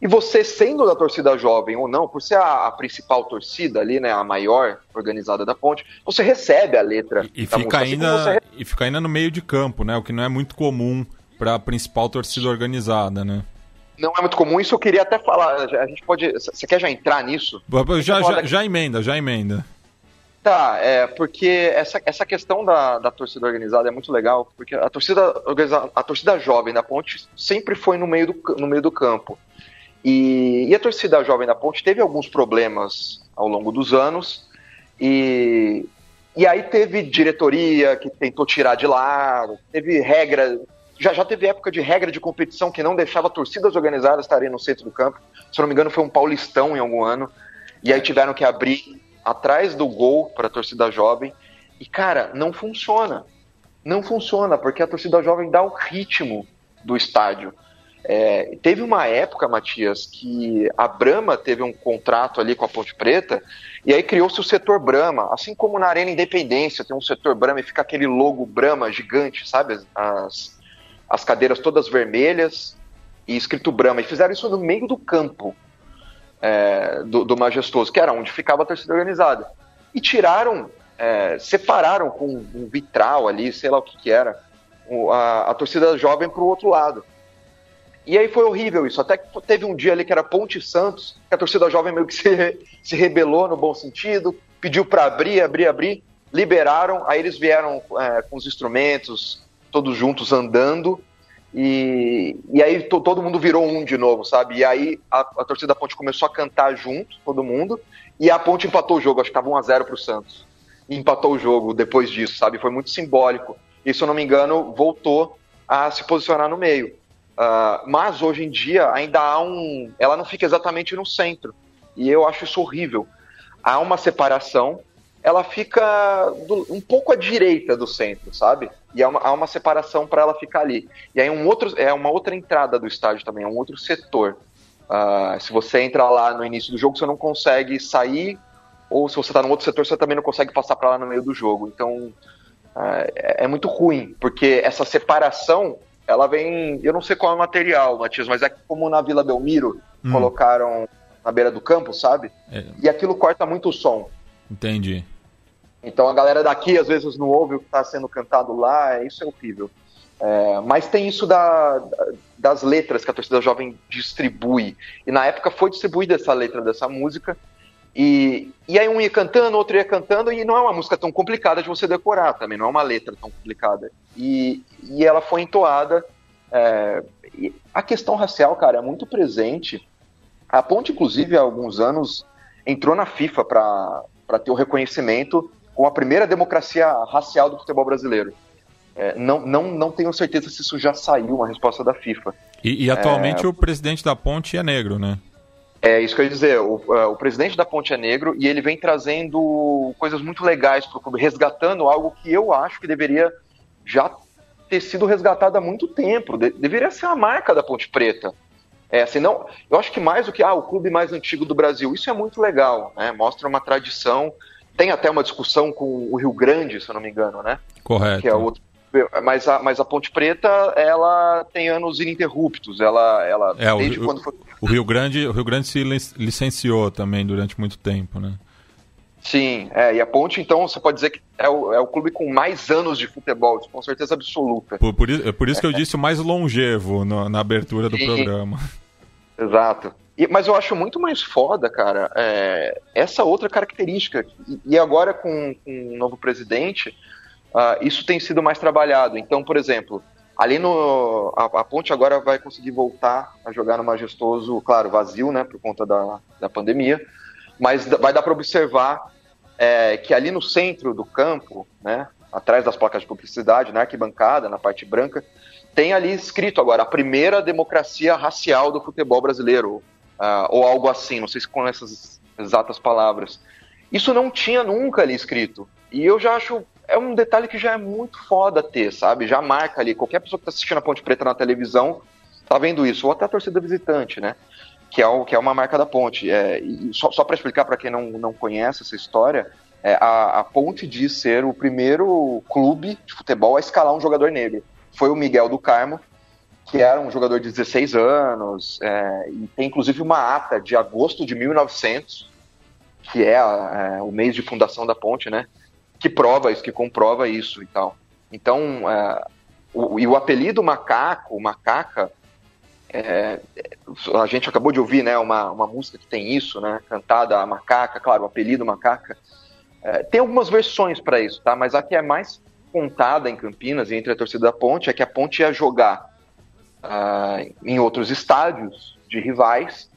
E você, sendo da torcida jovem ou não, por ser a, a, principal torcida ali, né, a maior organizada da ponte, você recebe a letra. E, e fica, ainda, assim e fica ainda no meio de campo, né? O que não é muito comum para a principal torcida organizada, né? Não é muito comum, isso eu queria até falar. A gente pode. Você quer já entrar nisso? Já, já, já emenda, já emenda. Tá, é, porque essa, essa questão da, da torcida organizada é muito legal, porque a torcida, a torcida jovem da Ponte sempre foi no meio do, no meio do campo. E, e, a torcida jovem da Ponte teve alguns problemas ao longo dos anos. E, e aí teve diretoria que tentou tirar de lá, teve regra. Já, já teve época de regra de competição que não deixava torcidas organizadas estarem no centro do campo. Se não me engano, foi um paulistão em algum ano. E aí tiveram que abrir atrás do gol para a torcida jovem. E, cara, não funciona. Não funciona, porque a torcida jovem dá o ritmo do estádio. É, teve uma época, Matias, que a Brahma teve um contrato ali com a Ponte Preta, e aí criou-se o setor Brahma, assim como na Arena Independência tem um setor Brahma e fica aquele logo Brahma gigante, sabe? As, as cadeiras todas vermelhas e escrito Brahma. E fizeram isso no meio do campo é, do, do, Majestoso, que era onde ficava a torcida organizada. E tiraram, é, separaram com um vitral ali, sei lá o que, que era, a, a torcida jovem para o outro lado. E aí foi horrível isso. Até que teve um dia ali que era Ponte Santos, que a torcida jovem meio que se, se rebelou no bom sentido, pediu para abrir, abrir, abrir, liberaram. Aí eles vieram é, com os instrumentos, todos juntos andando. E, e aí to, todo mundo virou um de novo, sabe? E aí a, a, torcida da Ponte começou a cantar junto, todo mundo. E a Ponte empatou o jogo, acho que estava 1x0 pro Santos. E empatou o jogo depois disso, sabe? Foi muito simbólico. E se eu não me engano, voltou a se posicionar no meio. Uh, mas hoje em dia ainda há um. Ela não fica exatamente no centro. E eu acho isso horrível. Há uma separação, ela fica do, um pouco à direita do centro, sabe? E há uma, há uma separação para ela ficar ali. E aí um outro, é uma outra entrada do estádio também, é um outro setor. Uh, se você entra lá no início do jogo, você não consegue sair, ou se você está no outro setor, você também não consegue passar para lá no meio do jogo. Então uh, é, é muito ruim, porque essa separação ela vem. Eu não sei qual é o material, Matias, mas é como na Vila Belmiro hum. colocaram na beira do campo, sabe? É. E aquilo corta muito o som. Entendi. Então a galera daqui às vezes não ouve o que está sendo cantado lá, isso é horrível. É, mas tem isso da, das letras que a torcida jovem distribui. E na época foi distribuída essa letra dessa música. E, e aí um ia cantando, outro ia cantando, e não é uma música tão complicada de você decorar também, não é uma letra tão complicada. E, e ela foi entoada. É, a questão racial, cara, é muito presente. A Ponte, inclusive, há alguns anos, entrou na FIFA para ter o reconhecimento como a primeira democracia racial do futebol brasileiro. É, não, não, não tenho certeza se isso já saiu, uma resposta da FIFA. E, e atualmente é... o presidente da Ponte é negro, né? É isso que eu ia dizer. O, é, o, presidente da Ponte é negro e ele vem trazendo coisas muito legais para o clube, resgatando algo que eu acho que deveria já ter sido resgatado há muito tempo. De, deveria ser a marca da Ponte Preta. É, assim, não, eu acho que mais do que ah, o clube mais antigo do Brasil, isso é muito legal, né? Mostra uma tradição. Tem até uma discussão com o Rio Grande, se eu não me engano, né? Correto. Que é outro mas a, mas a Ponte Preta, ela tem anos ininterruptos. Ela, ela é, desde o, quando foi... o Rio Grande, o Rio Grande se licenciou também durante muito tempo, né? Sim, é, e a Ponte, então, você pode dizer que é o, é o clube com mais anos de futebol, com certeza absoluta. Por, por, é por isso que eu disse o mais longevo no, na abertura do Sim. programa. Exato. E, mas eu acho muito mais foda, cara, é, essa outra característica. E, e agora com, com um novo presidente, uh, isso tem sido mais trabalhado. Então, por exemplo, ali no. A, a, Ponte agora vai conseguir voltar a jogar no Majestoso, claro, vazio, né, por conta da, da pandemia, mas vai dar para observar é, que ali no centro do campo, né, atrás das placas de publicidade, na arquibancada, na parte branca, tem ali escrito agora a primeira democracia racial do futebol brasileiro, uh, ou algo assim, não sei se com essas exatas palavras. Isso não tinha nunca ali escrito. E eu já acho. É um detalhe que já é muito foda ter, sabe? Já marca ali. Qualquer pessoa que está assistindo a Ponte Preta na televisão tá vendo isso. Ou até a torcida visitante, né? Que é, o, que é uma marca da Ponte. É, só só para explicar para quem não, não conhece essa história, é, a, a Ponte diz ser o primeiro clube de futebol a escalar um jogador negro. Foi o Miguel do Carmo, que era um jogador de 16 anos, é, e tem inclusive uma ata de agosto de 1900, que é, é, o mês de fundação da ponte, né? Que prova isso, que comprova isso e tal. Então, é, o, e o apelido macaco, macaca, é, a gente acabou de ouvir, né, uma, uma música que tem isso, né, cantada a macaca, claro, o apelido macaca. É, tem algumas versões para isso, tá? Mas a que é mais contada em Campinas entre a torcida da Ponte é que a Ponte ia jogar uh, em outros estádios de rivais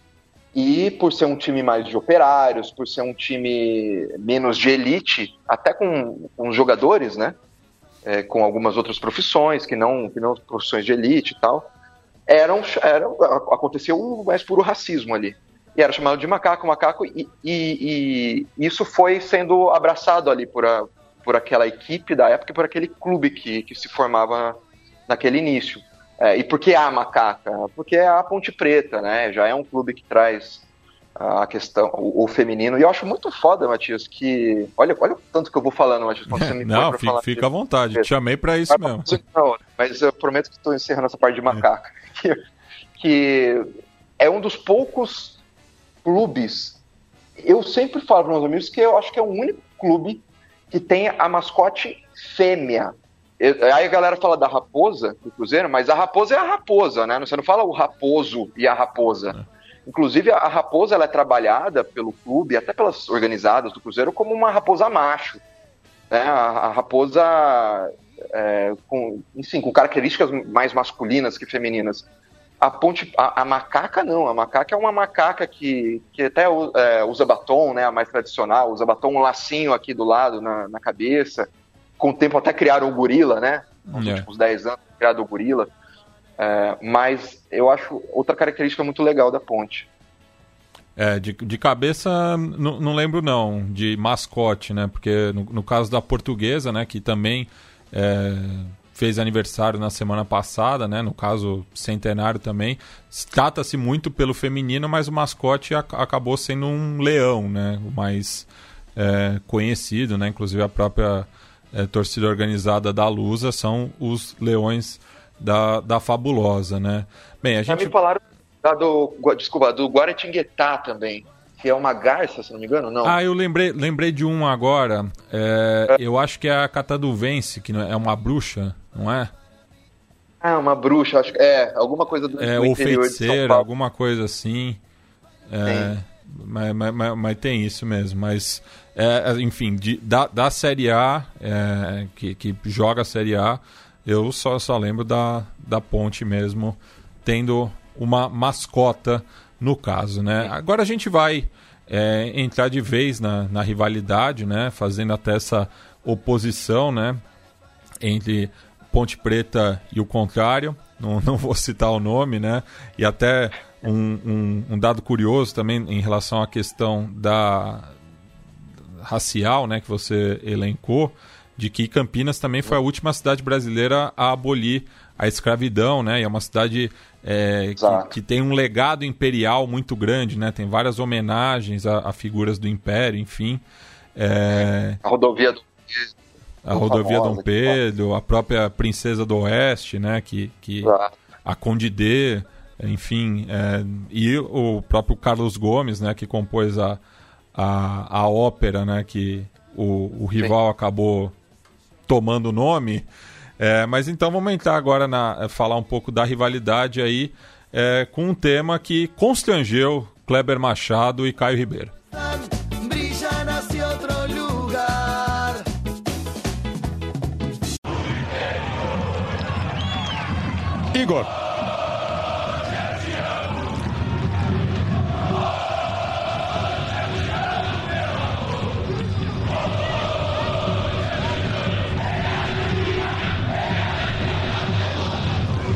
e por ser um time mais de operários, por ser um time menos de elite, até com, com jogadores, né? É, com algumas outras profissões que não, que não profissões de elite e tal, eram, eram aconteceu o mais puro racismo ali. E era chamado de macaco, macaco, e, e, e isso foi sendo abraçado ali por, a, por aquela equipe da época e por aquele clube que, que se formava naquele início. É, e por que a Macaca? Porque é a Ponte Preta, né? Já é um clube que traz a questão, o, o, feminino. E eu acho muito foda, Matias, que. Olha, olha o tanto que eu vou falando, Matias, quando você me Não, fica, falar fica à vontade, te chamei para isso mas, mesmo. Não, mas eu prometo que estou encerrando essa parte de macaca. É. Que, que é um dos poucos clubes. Eu sempre falo para meus amigos que eu acho que é o único clube que tem a mascote fêmea. Aí a galera fala da raposa do Cruzeiro, mas a raposa é a raposa, né? Você não fala o raposo e a raposa. É. Inclusive, a raposa ela é trabalhada pelo clube, até pelas organizadas do Cruzeiro, como uma raposa macho. Né? A, a raposa, é, com, enfim, com características mais masculinas que femininas. A, ponte, a, a, macaca não, a macaca é uma macaca que, que até é, usa batom, né, a mais tradicional, usa batom, um lacinho aqui do lado na, na cabeça com o tempo até criaram o gorila, né? Nos yeah. últimos 10 anos, criado o gorila. É, mas eu acho outra característica muito legal da ponte. É, de, de cabeça não lembro não, de mascote, né? Porque no, no, caso da portuguesa, né, que também é, fez aniversário na semana passada, né? No caso centenário também, trata-se muito pelo feminino, mas o mascote acabou sendo um leão, né? O mais é, conhecido, né? Inclusive a própria é, torcida organizada da Lusa são os Leões da, da Fabulosa, né? Bem, a gente... Já me falaram da do, desculpa, do Guaratinguetá também, que é uma garça, se não me engano, não? Ah, eu lembrei, lembrei de um agora, é, é. eu acho que é a Cataduvense, que é uma bruxa, não é? Ah, uma bruxa, acho que é, alguma coisa do, é, do ou feiticeira, alguma coisa assim. É, mas, mas, mas, tem isso mesmo, mas é, é, enfim, de, da, da Série A, é, que, que joga a Série A, eu só, só lembro da, da Ponte mesmo, tendo uma mascota no caso, né? Agora a gente vai é, entrar de vez na, na rivalidade, né? Fazendo até essa oposição, né? Entre Ponte Preta e o contrário. Não, não vou citar o nome, né? E até um, um, um dado curioso também em relação à questão da, racial, né, que você elencou, de que Campinas também foi a última cidade brasileira a abolir a escravidão, né? E é uma cidade é, que, que, tem um legado imperial muito grande, né? Tem várias homenagens a, a figuras do império, enfim. É... A rodovia do a rodovia famosa, Dom Pedro, a própria Princesa do Oeste, né? Que, que a Condidê, enfim, é... e o próprio Carlos Gomes, né? Que compôs a, a, a ópera, né, que o, o rival Sim. acabou tomando o nome. É, mas então vamos entrar agora na falar um pouco da rivalidade aí é, com um tema que constrangeu Kleber Machado e Caio Ribeiro. Igor.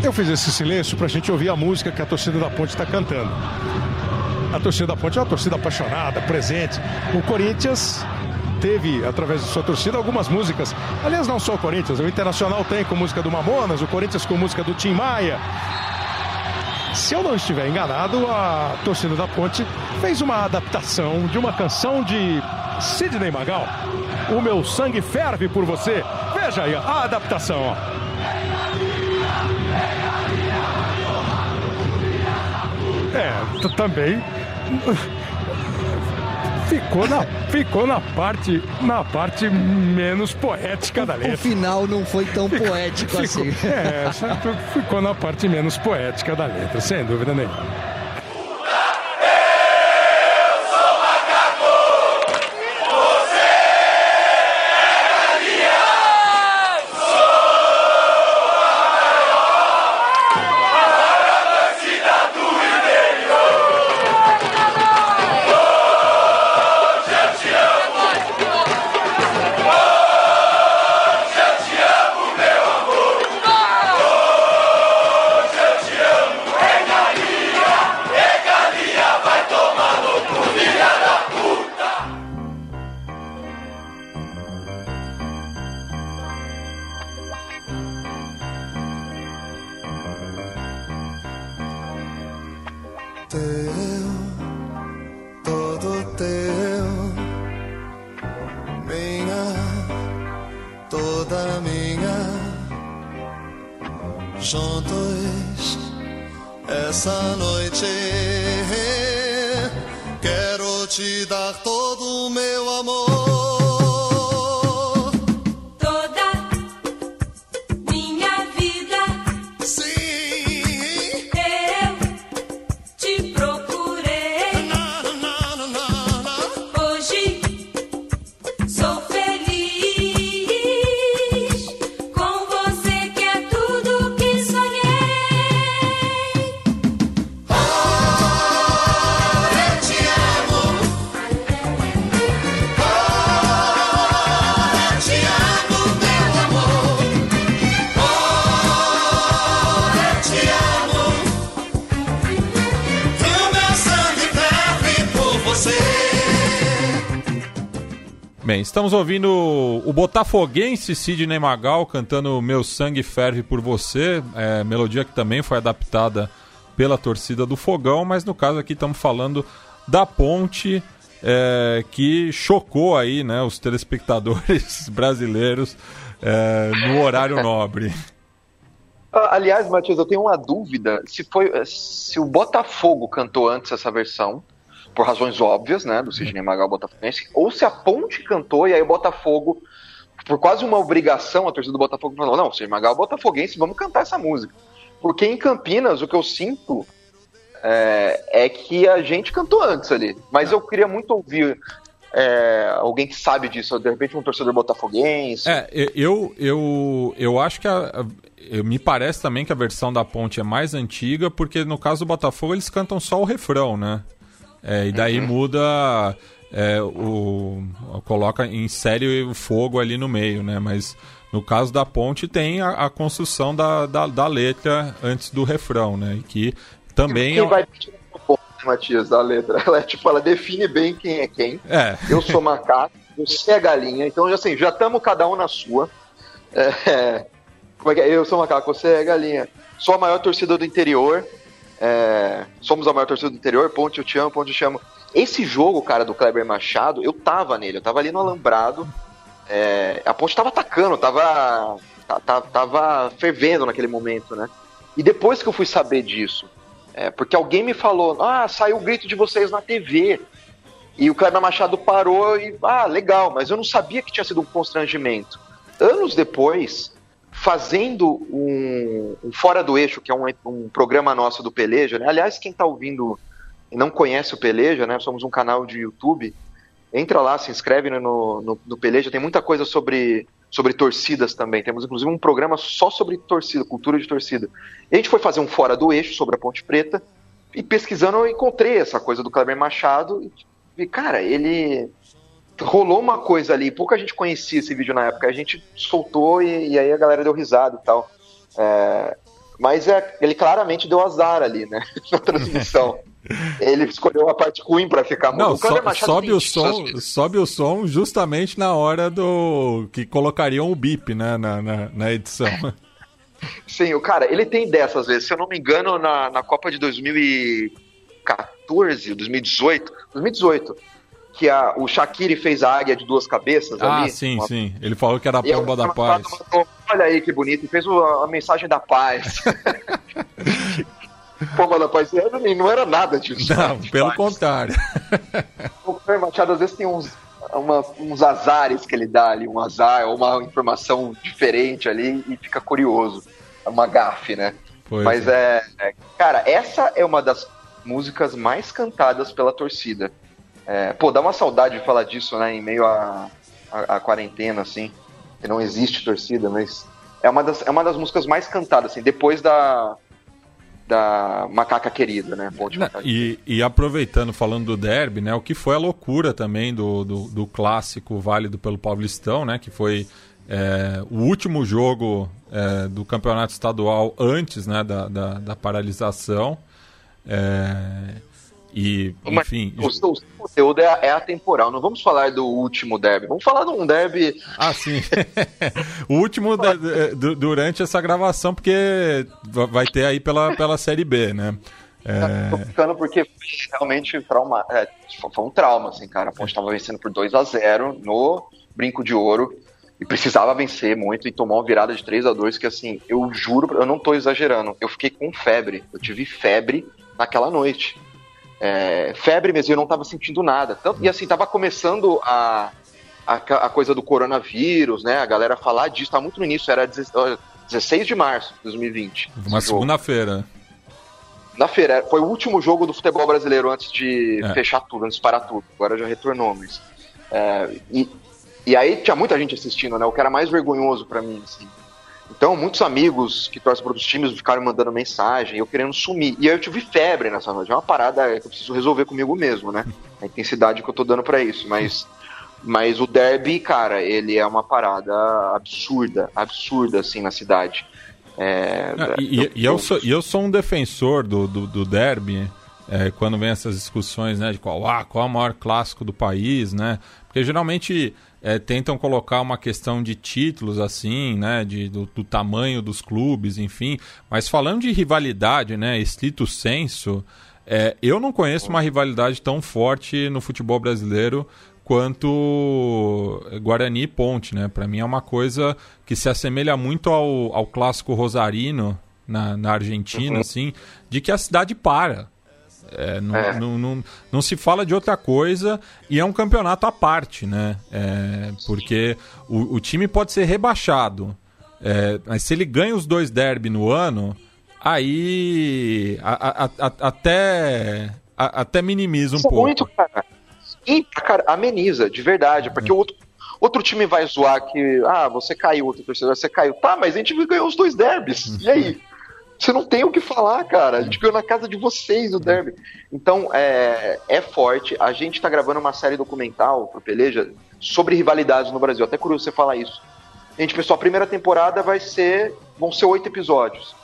Eu fiz esse silêncio para a gente ouvir a música que a torcida da Ponte está cantando. A torcida da Ponte é uma torcida apaixonada, presente. O Corinthians teve, através de sua torcida, algumas músicas. Aliás, não só o Corinthians, o Internacional tem com música do Mamonas, o Corinthians com música do Tim Maia. Se eu não estiver enganado, a torcida da Ponte fez uma adaptação de uma canção de Sidney Magal. O meu sangue ferve por você. Veja aí a adaptação. Ó. também ficou na, ficou na parte na parte menos poética da letra. O final não foi tão ficou, poético ficou, assim. É, ficou na parte menos poética da letra, sem dúvida nenhuma. Bem, estamos ouvindo o botafoguense Sidney Magal cantando Meu Sangue Ferve por Você, é, melodia que também foi adaptada pela torcida do Fogão, mas no caso aqui estamos falando da ponte é, que chocou aí né, os telespectadores brasileiros é, no horário nobre. Ah, aliás, Matheus, eu tenho uma dúvida se foi se o Botafogo cantou antes essa versão por razões óbvias, né, do Sidney Magal Botafoguense, ou se a Ponte cantou e aí o Botafogo, por quase uma obrigação, a torcida do Botafogo falou: não, Sidney Magal Botafoguense, vamos cantar essa música. Porque em Campinas, o que eu sinto é, é que a gente cantou antes ali. Mas eu queria muito ouvir é, alguém que sabe disso, de repente um torcedor botafoguense. É, eu, eu, eu acho que a, me parece também que a versão da Ponte é mais antiga, porque no caso do Botafogo eles cantam só o refrão, né? É, e daí uhum. muda. É, o, coloca, insere o fogo ali no meio, né? Mas no caso da ponte tem a, a construção da, da, da, letra antes do refrão, né? E que também. Quem é... vai Matias, da letra? Ela, tipo, ela define bem quem é quem. É. Eu sou macaco, você é galinha, então assim, já estamos cada um na sua. É, como é que é? Eu sou macaco, você é galinha. Sou a maior torcida do interior, é, somos a maior torcida do interior, Ponte eu te amo, Ponte eu te amo. Esse jogo, cara, do Kleber Machado, eu tava nele, eu tava ali no alambrado. É, a Ponte tava atacando, tava, tava, fervendo naquele momento, né? E depois que eu fui saber disso, é, porque alguém me falou, ah, saiu o grito de vocês na TV. E o Kleber Machado parou e, ah, legal, mas eu não sabia que tinha sido um constrangimento. Anos depois, fazendo um, um, Fora do Eixo, que é um, um programa nosso do Peleja. Né? Aliás, quem está ouvindo e não conhece o Peleja, né? somos um canal de YouTube. Entra lá, se inscreve no, no, no Peleja. Tem muita coisa sobre, sobre torcidas também. Temos inclusive um programa só sobre torcida, cultura de torcida. E a gente foi fazer um Fora do Eixo sobre a Ponte Preta. E pesquisando, eu encontrei essa coisa do Kleber Machado. E, cara, ele rolou uma coisa ali, pouca gente conhecia esse vídeo na época, a gente soltou e, e aí a galera deu risada e tal. É, mas é, ele claramente deu azar ali, né? Na transmissão. ele escolheu a parte ruim para ficar Não, so, sobe o som, sobe o som justamente na hora do que colocariam o bip, né, na, na, na edição. Sim, o cara, ele tem dessas vezes. Se eu não me engano, na, na Copa de 2014, 2018, 2018, que a, o Shaqiri fez a águia de duas cabeças ah, ali. Ah, sim, uma... sim. Ele falou que era a pomba da paz. Mandou, Olha aí que bonito, e fez a mensagem da paz. Pô, da Paz não era nada disso. Não, né? pelo contrário. O Fer Machado às vezes tem uns, uma, uns azares que ele dá ali, um azar, ou uma informação diferente ali e fica curioso. É uma gafe, né? Pois Mas é. é. Cara, essa é uma das músicas mais cantadas pela torcida. É, pô, dá uma saudade de falar disso, né? Em meio à a, a, a, quarentena, assim. Que não existe torcida, mas é uma das, é uma das músicas mais cantadas, assim, depois da, da Macaca Querida, né? Macaca e, e, aproveitando, falando do derby, né? O que foi a loucura também do, do, do clássico válido pelo Paulistão, né? Que foi é, o último jogo é, do campeonato estadual antes né, da, da, da paralisação. É, e, enfim. O, o, conteúdo é, é atemporal. Não vamos falar do último derby. Vamos falar de um derby. Ah, sim. o último da, durante essa gravação, porque vai ter aí pela, pela Série B, né? É... Tô ficando porque realmente trauma, é, foi um trauma, assim, cara. A Ponte estava vencendo por 2 a 0 no Brinco de Ouro e precisava vencer muito e tomar uma virada de 3 a 2 que assim, eu juro, eu não tô exagerando, eu fiquei com febre, eu tive febre naquela noite é, febre mesmo, eu não estava sentindo nada. Tanto, e assim, estava começando a, a, a, coisa do coronavírus, né? A galera falar disso, tá muito no início, era 16 de março de 2020. Uma segunda-feira. Na feira, é, foi o último jogo do futebol brasileiro antes de é. fechar tudo, antes de parar tudo. Agora já retornou, mas. É, e, e aí tinha muita gente assistindo, né? O que era mais vergonhoso para mim, assim. Então, muitos amigos que torcem para outros times ficaram mandando mensagem, eu querendo sumir. E aí eu tive febre nessa noite. É uma parada que eu preciso resolver comigo mesmo, né? A intensidade que eu tô dando para isso. Mas, mas o derby, cara, ele é uma parada absurda, absurda, assim, na cidade. É, ah, e, eu, e eu, sou, eu sou um defensor do, do, do derby. É, quando vem essas discussões né, de qual, ah, qual é o maior clássico do país, né? Porque geralmente é, tentam colocar uma questão de títulos assim, né, de, do, do, tamanho dos clubes, enfim. Mas falando de rivalidade, né, estrito senso, é, eu não conheço uma rivalidade tão forte no futebol brasileiro quanto Guarani e Ponte, né? Para mim é uma coisa que se assemelha muito ao, ao clássico rosarino na, na Argentina, uhum. assim, de que a cidade para. É, não, é. Não, não, não, se fala de outra coisa e é um campeonato à parte, né? É, porque o, o, time pode ser rebaixado, é, mas se ele ganha os dois derby no ano, aí a, a, a, até, até minimiza um Isso é pouco. Muito, cara. E, cara, ameniza, de verdade, porque o outro, outro time vai zoar que, ah, você caiu, outro torcedor, você caiu. Tá, mas a gente ganhou os dois derbys, e aí? Você não tem o que falar, cara. A gente ganhou na casa de vocês o derby. Então, é, é forte. A gente tá gravando uma série documental pro Peleja sobre rivalidades no Brasil. Até curioso você falar isso. A gente pensou, a primeira temporada vai ser. vão ser oito episódios.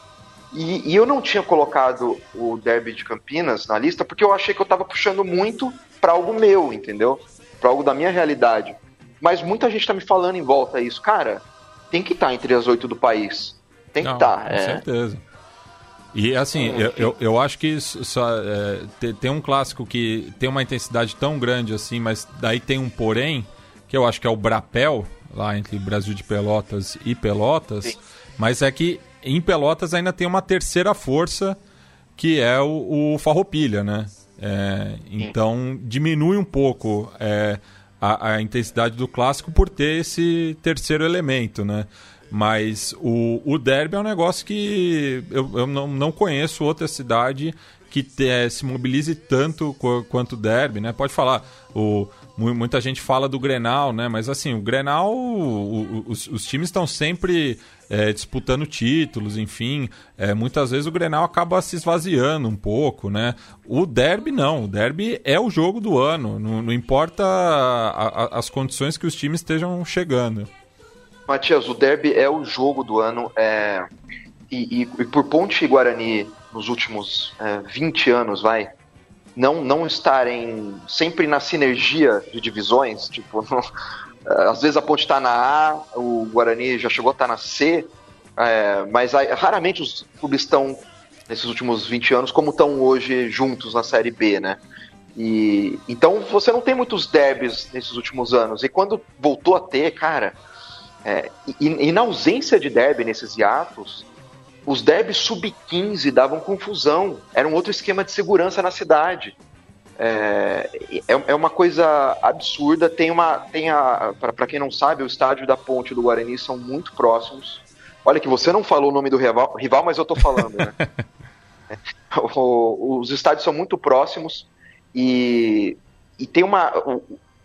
E, e, eu não tinha colocado o Derby de Campinas na lista porque eu achei que eu tava puxando muito para algo meu, entendeu? Para algo da minha realidade. Mas muita gente tá me falando em volta isso. Cara, tem que estar tá entre as oito do país. Tem que estar. Tá, com é. certeza. E assim, eu, eu, eu, acho que só, é, tem um clássico que tem uma intensidade tão grande assim, mas daí tem um porém, que eu acho que é o Brapel, lá entre Brasil de Pelotas e Pelotas, Sim. mas é que em Pelotas ainda tem uma terceira força, que é o, o Farroupilha, né? É, então diminui um pouco é, a, a intensidade do clássico por ter esse terceiro elemento, né? Mas o, o derby é um negócio que eu, eu não, não conheço outra cidade que te, é, se mobilize tanto quanto o derby, né? Pode falar, o, muita gente fala do Grenal, né? Mas assim, o Grenal, o, o, os, os, times estão sempre é, disputando títulos, enfim. É, muitas vezes o Grenal acaba se esvaziando um pouco, né? O derby não, o derby é o jogo do ano, não, não importa a, a, as condições que os times estejam chegando. Matias, o derby é o jogo do ano. É... E, e, e, por Ponte e Guarani, nos últimos é, 20 anos, vai, não, não estarem sempre na sinergia de divisões, tipo, não, às vezes a Ponte está na A, o Guarani já chegou a estar tá na C, é, mas aí, raramente os clubes estão, nesses últimos 20 anos, como estão hoje juntos na Série B, né? E, então você não tem muitos derbys nesses últimos anos. E quando voltou a ter, cara, é, e, e, na ausência de derby nesses hiatos, os derbys sub-15 davam confusão. Era um outro esquema de segurança na cidade. É, é, é uma coisa absurda. Tem uma. Tem a. Para quem não sabe, o estádio da Ponte do Guarani são muito próximos. Olha que você não falou o nome do rival, rival mas eu tô falando, né? o, os estádios são muito próximos e, e tem uma,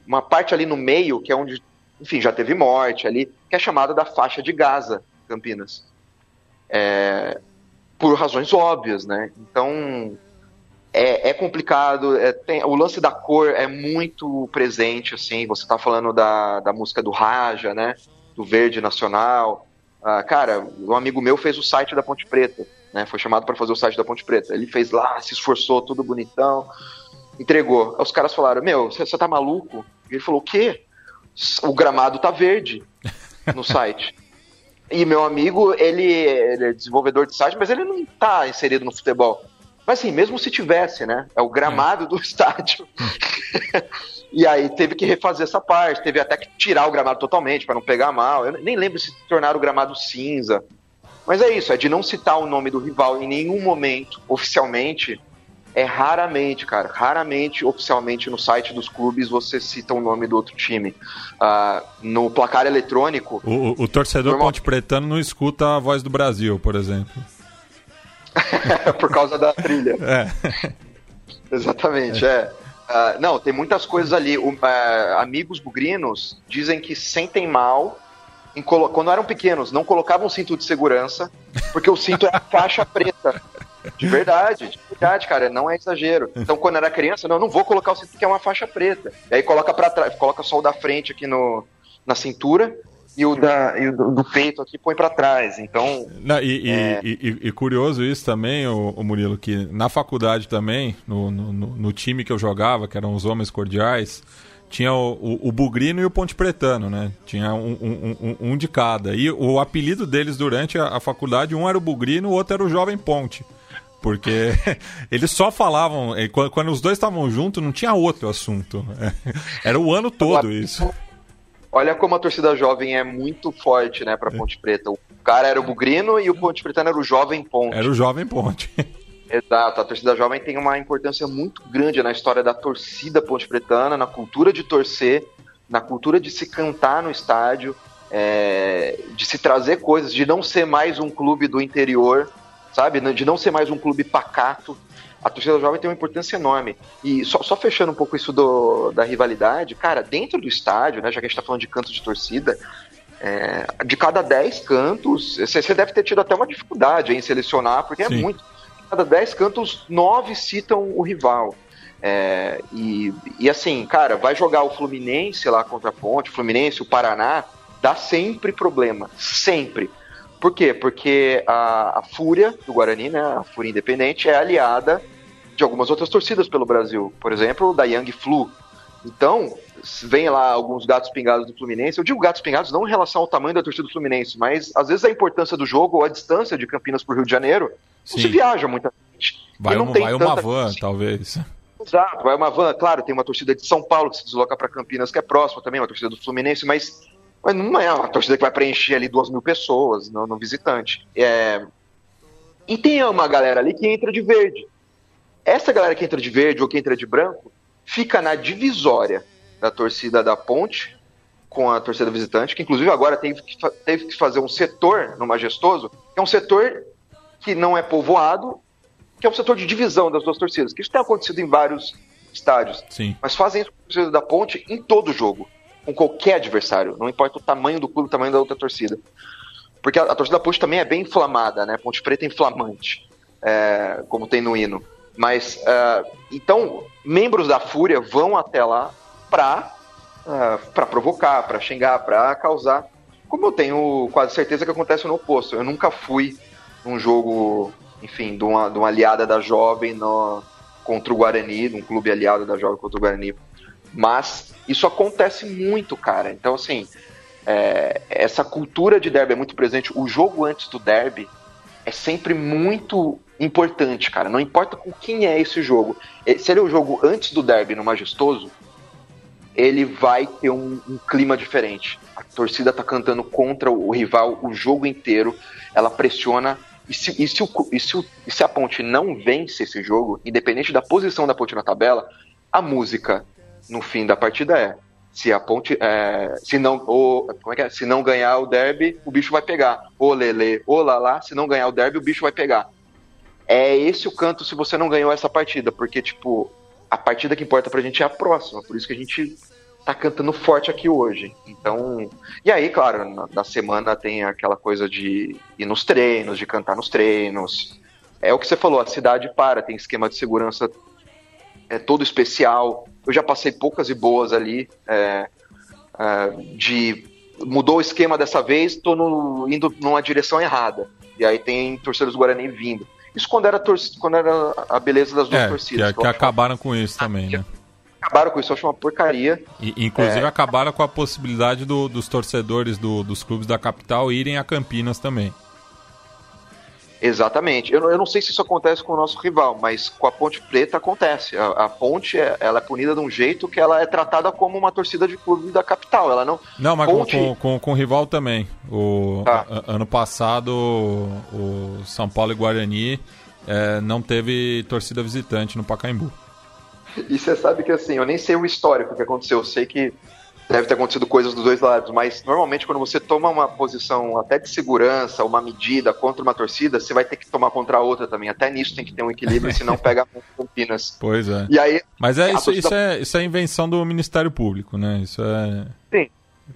uma parte ali no meio que é onde, enfim, já teve morte ali, que é chamada da faixa de Gaza, Campinas. É, por razões óbvias, né? Então é, é complicado. É, tem, o lance da cor é muito presente, assim. Você tá falando da, da música do Raja, né? Do Verde Nacional. Ah, cara, um amigo meu fez o site da Ponte Preta, né? Foi chamado para fazer o site da Ponte Preta. Ele fez lá, se esforçou, tudo bonitão, entregou. Aí os caras falaram: Meu, você tá maluco? E ele falou: O quê? O gramado tá verde no site. E meu amigo, ele, ele, é desenvolvedor de site, mas ele não tá inserido no futebol. Mas assim, mesmo se tivesse, né? É o gramado é. do estádio. e aí teve que refazer essa parte, teve até que tirar o gramado totalmente para não pegar mal. Eu nem lembro se tornaram o gramado cinza. Mas é isso, é de não citar o nome do rival em nenhum momento, oficialmente. É raramente, cara, raramente oficialmente no site dos clubes você cita o nome do outro time. Uh, no placar eletrônico. O, o torcedor normal... ponte pretano não escuta a voz do Brasil, por exemplo. por causa da trilha. É. Exatamente, é. é. Uh, não, tem muitas coisas ali. uh, amigos bugrinos dizem que sentem mal quando eram pequenos, não colocavam cinto de segurança, porque o cinto era faixa preta. De verdade, de verdade, cara, não é exagero. Então, quando era criança, não, não vou colocar o cinto que é uma faixa preta. E aí coloca para trás, coloca só o da frente aqui no, na cintura e o, da, e o do, peito aqui põe para trás. Então. Não, e, é... e, e, e, curioso isso também, o, o, Murilo, que na faculdade também, no, no, no, time que eu jogava, que eram os Homens Cordiais, tinha o, o, o Bugrino e o Ponte Pretano, né? Tinha um, um, um, um de cada. E o apelido deles durante a, a, faculdade, um era o Bugrino, o outro era o Jovem Ponte. Porque eles só falavam, quando os dois estavam juntos, não tinha outro assunto. Era o ano todo isso. Olha como a torcida jovem é muito forte, né, pra é. Ponte Preta. O cara era o Bugrino e o Ponte Preta era o Jovem Ponte. Era o Jovem Ponte. Exato, a torcida jovem tem uma importância muito grande na história da torcida ponte pretana, na cultura de torcer, na cultura de se cantar no estádio, é, de se trazer coisas, de não ser mais um clube do interior, sabe? De não ser mais um clube pacato, a torcida jovem tem uma importância enorme. E só, só fechando um pouco isso do, da rivalidade, cara, dentro do estádio, né, já que a gente tá falando de cantos de torcida, é, de cada 10 cantos, você deve ter tido até uma dificuldade em selecionar, porque é Sim. é muito. De cada 10 cantos, 9 citam o rival. É, e, e assim, cara, vai jogar o Fluminense lá contra a Ponte, o Fluminense, o Paraná, dá sempre problema. Sempre. Por quê? Porque a, a Fúria do Guarani, né, a Fúria Independente, é aliada de algumas outras torcidas pelo Brasil. Por exemplo, da Young Flu. Então, vem lá alguns gatos pingados do Fluminense. Eu digo gatos pingados não em relação ao tamanho da torcida do Fluminense, mas às vezes a importância do jogo ou a distância de Campinas para o Rio de Janeiro, Sim. não se viaja muita gente. Vai, não um, tem vai uma van, talvez. Exato, vai uma van. Claro, tem uma torcida de São Paulo que se desloca para Campinas, que é próxima também, uma torcida do Fluminense, mas mas não é uma torcida que vai preencher ali duas mil pessoas no, no visitante. É... E tem uma galera ali que entra de verde. Essa galera que entra de verde ou que entra de branco fica na divisória da torcida da Ponte com a torcida visitante, que inclusive agora teve que, teve que fazer um setor no Majestoso, que é um setor que não é povoado, que é um setor de divisão das duas torcidas, que isso tem acontecido em vários estádios. Sim. Mas fazem isso com a torcida da Ponte em todo jogo com qualquer adversário, não importa o tamanho do clube, o tamanho da outra torcida. Porque a, a torcida da Ponte também é bem inflamada, né? Ponte Preta é inflamante, é, como tem no hino. Mas, uh, então, membros da Fúria vão até lá pra, uh, pra provocar, pra xingar, pra causar. Como eu tenho quase certeza que acontece no oposto. Eu nunca fui num jogo, enfim, de uma, de uma aliada da Jovem no, contra o Guarani, de um clube aliado da Jovem contra o Guarani. Mas isso acontece muito, cara. Então, assim, é, essa cultura de derby é muito presente. O jogo antes do derby é sempre muito importante, cara. Não importa com quem é esse jogo. Se ele é o jogo antes do derby no Majestoso, ele vai ter um, um, clima diferente. A torcida tá cantando contra o rival o jogo inteiro. Ela pressiona E se, e, se o, e, se o, e se a ponte não vence esse jogo, independente da posição da ponte na tabela, a música no fim da partida é se a ponte é, se não ou, como é que é? se não ganhar o derby o bicho vai pegar. Ô lele ô lá se não ganhar o derby o bicho vai pegar. É esse o canto se você não ganhou essa partida porque tipo a partida que importa pra gente é a próxima por isso que a gente tá cantando forte aqui hoje. Então e aí claro na, na semana tem aquela coisa de ir nos treinos de cantar nos treinos. É o que você falou a cidade para tem esquema de segurança é todo especial eu já passei poucas e boas ali, é, é, de mudou o esquema dessa vez, no, indo numa direção errada. E aí tem torcedores do Guarani vindo. Isso quando era, quando era a beleza das duas é, torcidas. Que, que, acabaram com isso também, né? Acabaram com isso, eu acho uma porcaria. E, inclusive é... acabaram com a possibilidade do, dos torcedores do, dos clubes da capital irem a Campinas também. Exatamente. Eu, eu não sei se isso acontece com o nosso rival, mas com a Ponte Preta acontece. A, a Ponte é, ela é punida de um jeito que ela é tratada como uma torcida de clube da capital. Ela não. Não, mas Ponte... com, com, com, o rival também. O tá. ano passado o São Paulo e Guarani é, não teve torcida visitante no Pacaembu. E você sabe que assim, eu nem sei o histórico que aconteceu. Eu sei que deve ter acontecido coisas dos dois lados, mas normalmente quando você toma uma posição até de segurança, uma medida contra uma torcida, você vai ter que tomar contra a outra também. Até nisso tem que ter um equilíbrio, senão pega Campinas. Pois é. E aí, mas é isso, torcida... isso, é isso é invenção do Ministério Público, né? Isso é. Sim.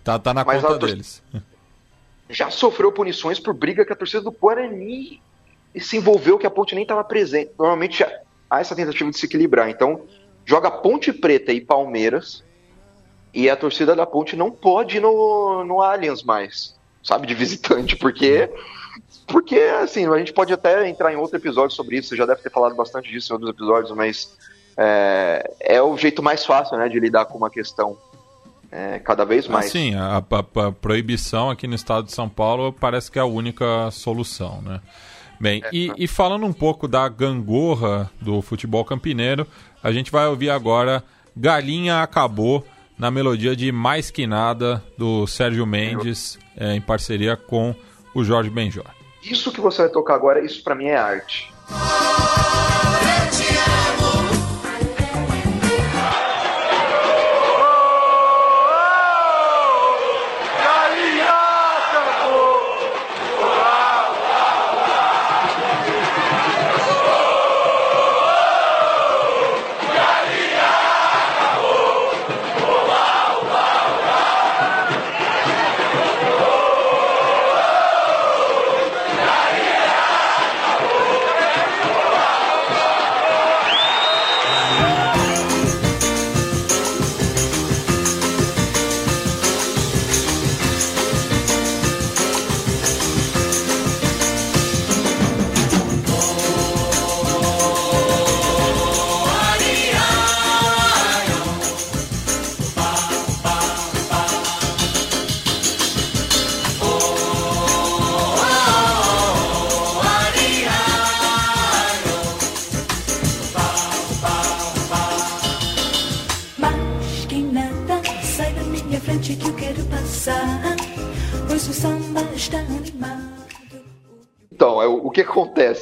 Tá, tá na mas conta tor... deles. Já sofreu punições por briga que a torcida do Guarani se envolveu que a ponte nem estava presente. Normalmente há essa tentativa de se equilibrar. Então, joga Ponte Preta e Palmeiras e a torcida da Ponte não pode ir no, no Allianz mais, sabe, de visitante, porque porque assim, a gente pode até entrar em outro episódio sobre isso, você já deve ter falado bastante disso em outros episódios, mas é, é o jeito mais fácil, né, de lidar com uma questão é, cada vez mais. Sim, a, a, a, proibição aqui no estado de São Paulo parece que é a única solução, né? Bem, é, e, e, falando um pouco da gangorra do futebol campineiro, a gente vai ouvir agora Galinha Acabou, na melodia de Mais Que Nada, do Sérgio Mendes, é, em parceria com o Jorge Benjor. Isso que você vai tocar agora, isso para mim é arte.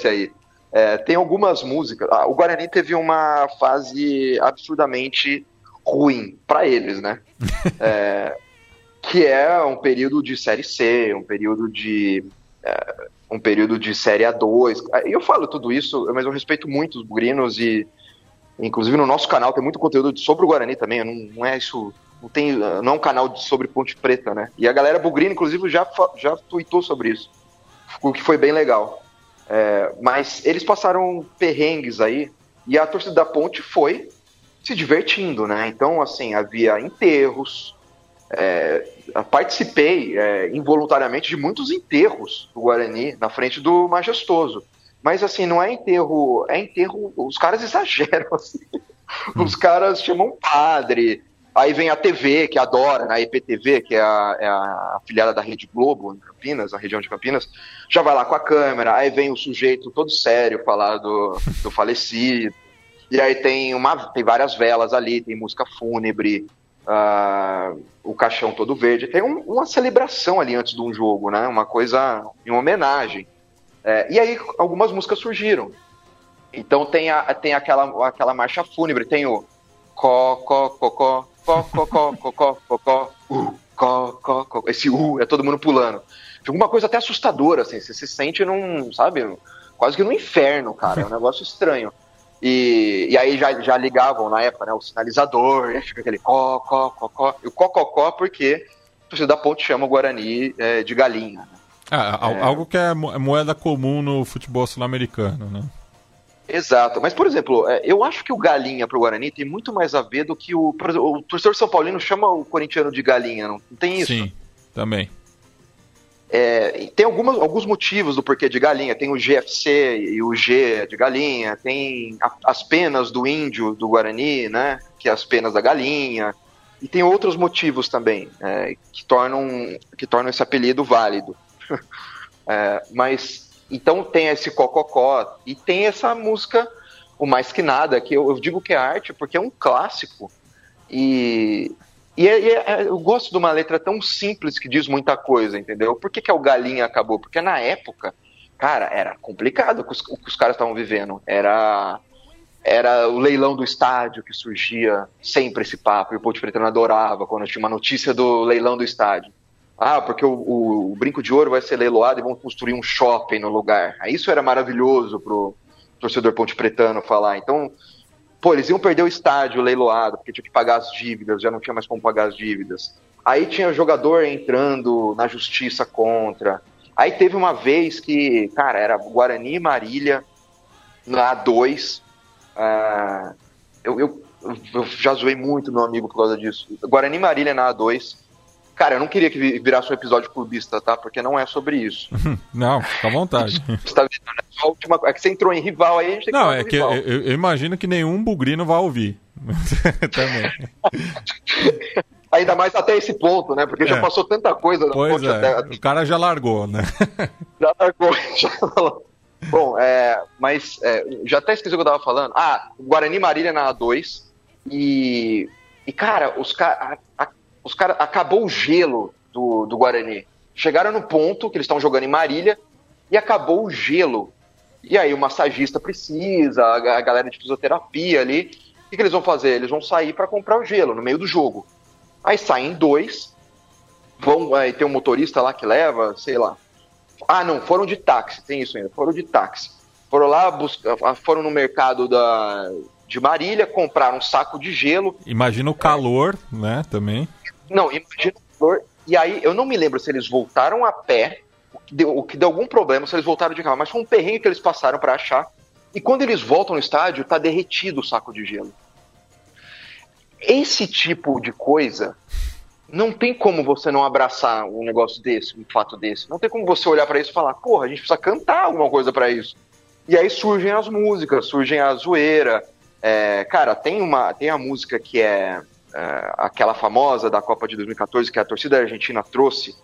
Acontece aí? É, tem algumas músicas. Ah, o Guarani teve uma fase absurdamente ruim para eles, né? é, que é um período de série C, um período de é, um período de série A2. E eu falo tudo isso, mas eu respeito muito os bugrinos e inclusive no nosso canal tem muito conteúdo sobre o Guarani também. Não, não é isso, não tem, não é um canal sobre Ponte Preta, né? E a galera bugrina, inclusive, já já tweetou sobre isso o que foi bem legal. É, mas eles passaram perrengues aí e a torcida da Ponte foi se divertindo, né? Então, assim, havia enterros. É, participei é, involuntariamente de muitos enterros do Guarani na frente do Majestoso. Mas, assim, não é enterro. É enterro. Os caras exageram, assim. Hum. Os caras chamam padre, Aí vem a TV, que adora, né? a IPTV, que é a, é a afiliada da Rede Globo, em Campinas, na região de Campinas, já vai lá com a câmera, aí vem o sujeito todo sério falar do, do falecido. E aí tem, uma, tem várias velas ali, tem música fúnebre, uh, o caixão todo verde. Tem um, uma celebração ali antes de um jogo, né? Uma coisa em homenagem. É, e aí algumas músicas surgiram. Então tem, a, tem aquela, aquela marcha fúnebre, tem o có, có, có, có, có, có, có, có, có, có, có, uh, có, có, có, esse U, é todo mundo pulando. Fica uma coisa até assustadora, assim, você se sente num, sabe, quase que no inferno, cara, é um negócio estranho. E, e aí já, já ligavam na época, né, o sinalizador, e fica aquele có, có, có, có, e o có, có, có, porque a torcida da Ponte chama o Guarani é, de galinha, né? Ah, é. Algo que é moeda comum no futebol sul-americano, né? Exato, mas por exemplo, é, eu acho que o galinha pro Guarani tem muito mais a ver do que o. O torcedor São Paulino chama o corintiano de galinha, não, não tem isso? Sim, também. É, tem algumas, alguns motivos do porquê de galinha. Tem o GFC e o G de galinha, tem a, as penas do índio do Guarani, né? Que é as penas da galinha. E tem outros motivos também é, que, tornam, que tornam esse apelido válido. é, mas então tem esse cococó e tem essa música o mais que nada que eu, eu digo que é arte porque é um clássico e, e, é, é, é, eu gosto de uma letra tão simples que diz muita coisa, entendeu? Por que, que é o Galinha acabou? Porque na época, cara, era complicado o que os, o que os caras estavam vivendo. Era era o leilão do estádio que surgia sempre esse papo, e o Ponte Pretano adorava quando tinha uma notícia do leilão do estádio. Ah, porque o, o, o, brinco de ouro vai ser leiloado e vão construir um shopping no lugar. Aí isso era maravilhoso pro torcedor ponte pretano falar. Então, pô, eles iam perder o estádio leiloado, porque tinha que pagar as dívidas, já não tinha mais como pagar as dívidas. Aí tinha jogador entrando na justiça contra. Aí teve uma vez que, cara, era Guarani e Marília na A2. Uh, eu, eu, eu já zoei muito meu amigo por causa disso. Guarani e Marília na A2 Cara, eu não queria que virasse um episódio clubista, tá? Porque não é sobre isso. não, fica à vontade. Você tá vendo? Só a última... É que você entrou em rival aí, a gente tem que Não, é que eu, eu, imagino que nenhum bugrino vai ouvir. Também. Ainda mais até esse ponto, né? Porque é. já passou tanta coisa. Pois é, até... o cara já largou, né? já largou, já falou. Bom, é, mas é, já até esqueci o que eu tava falando. Ah, Guarani Marília na A2. E, e cara, os caras os caras acabou o gelo do, do Guarani. Chegaram no ponto que eles estão jogando em Marília e acabou o gelo. E aí o massagista precisa, a, a galera de fisioterapia ali. O que, que eles vão fazer? Eles vão sair para comprar o gelo no meio do jogo. Aí saem dois, vão aí tem um motorista lá que leva, sei lá. Ah, não, foram de táxi, tem isso ainda, foram de táxi. Foram lá, buscar, foram no mercado da, de Marília, compraram um saco de gelo. Imagina o calor, né, também. Não, imagina o E aí, eu não me lembro se eles voltaram a pé, o que deu, o que deu algum problema, se eles voltaram de carro, mas foi um perrengue que eles passaram para achar. E quando eles voltam no estádio, tá derretido o saco de gelo. Esse tipo de coisa não tem como você não abraçar um negócio desse, um fato desse. Não tem como você olhar para isso e falar, porra, a gente precisa cantar alguma coisa para isso. E aí surgem as músicas, surgem a zoeira. É, cara, tem uma, tem a música que é, aquela famosa da Copa de 2014 que a torcida argentina trouxe,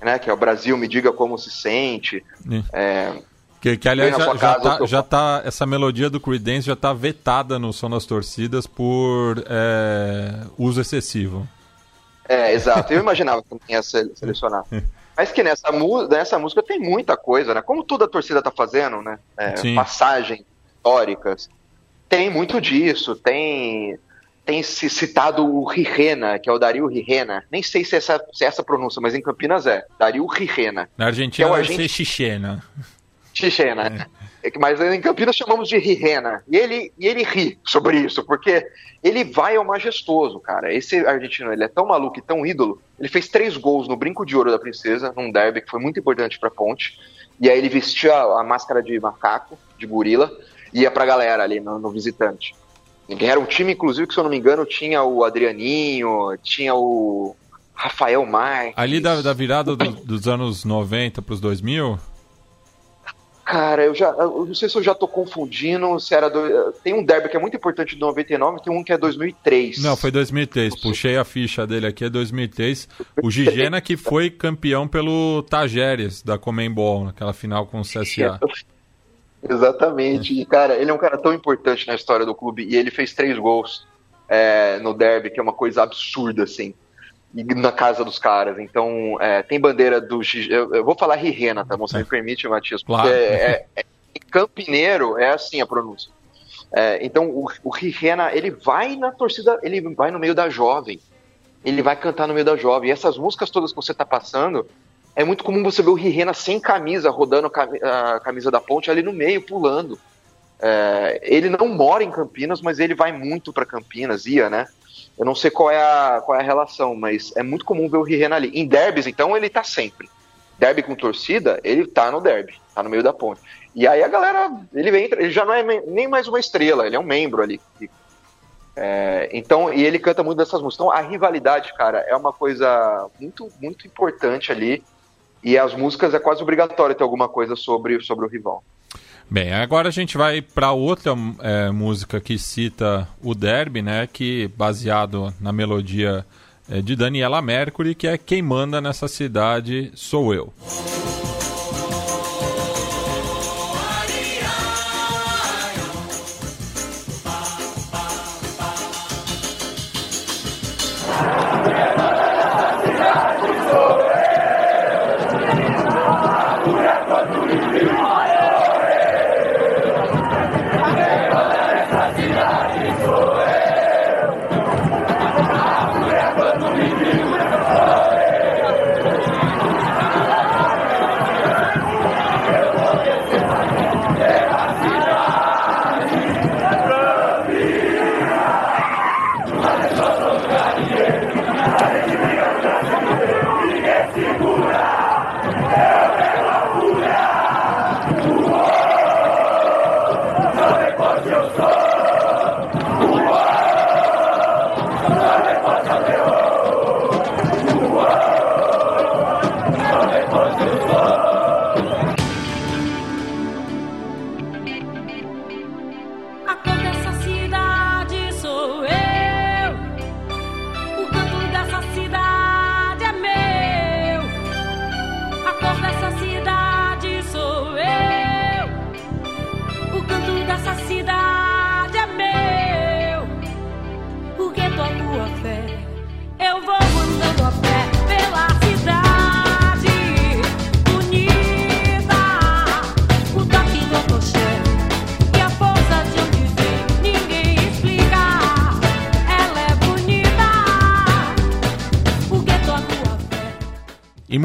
né, que é o Brasil me diga como se sente. É, que, que aliás já, já, tá, já tá, essa melodia do Creedence já tá vetada no som das torcidas por é, uso excessivo. É, exato. Eu imaginava que não ia selecionar. Mas que nessa, nessa música tem muita coisa, né? Como toda a torcida tá fazendo, né? É, passagens históricas. Tem muito disso, tem tem se citado o Rirena, que é o Dario Rirena. Nem sei se é essa, se é essa pronúncia, mas em Campinas é. Dario Rirena. Na Argentina é o Argent... ser Xixena. Xixena. É. Mas em Campinas chamamos de Rirena. E ele, e ele ri sobre isso, porque ele vai ao majestoso, cara. Esse argentino, ele é tão maluco e tão ídolo. Ele fez três gols no Brinco de Ouro da Princesa, num derby que foi muito importante pra Ponte. E aí ele vestia a máscara de macaco, de gorila, e ia pra galera ali no, no visitante. Era um time, inclusive, que se eu não me engano, tinha o Adrianinho, tinha o Rafael Marques. Ali da, da virada do, dos anos 90 para os 2000? Cara, eu já. Eu não sei se eu já tô confundindo. Se era. Do, tem um derby que é muito importante de 99, tem um que é 2003. Não, foi 2003. Puxei a ficha dele aqui, é 2003. O Gigena que foi campeão pelo Tajeres da Comembol, naquela final com o CSA. Exatamente. E, cara, ele é um cara tão importante na história do clube e ele fez três gols é, no derby, que é uma coisa absurda, assim. na casa dos caras. Então, é, tem bandeira do. Eu, eu vou falar Rirena, tá? Você me permite, Matias? Porque claro. é, é, é, Campineiro é assim a pronúncia. É, então, o, o Rirena, ele vai na torcida, ele vai no meio da jovem. Ele vai cantar no meio da jovem. E essas músicas todas que você tá passando, é muito comum você ver o Rirena sem camisa, rodando a camisa da ponte ali no meio, pulando. É, ele não mora em Campinas, mas ele vai muito para Campinas, ia, né? Eu não sei qual é, a, qual é a relação, mas é muito comum ver o Rirena ali. Em derbys, então, ele tá sempre. Derby com torcida, ele tá no derby, tá no meio da ponte. E aí a galera, ele ele já não é nem mais uma estrela, ele é um membro ali. É, então, e ele canta muito dessas músicas. Então, a rivalidade, cara, é uma coisa muito, muito importante ali. E as músicas é quase obrigatório ter alguma coisa sobre, sobre o rival. Bem, agora a gente vai para outra é, música que cita o derby, né? Que baseado na melodia é, de Daniela Mercury, que é Quem Manda Nessa Cidade Sou Eu.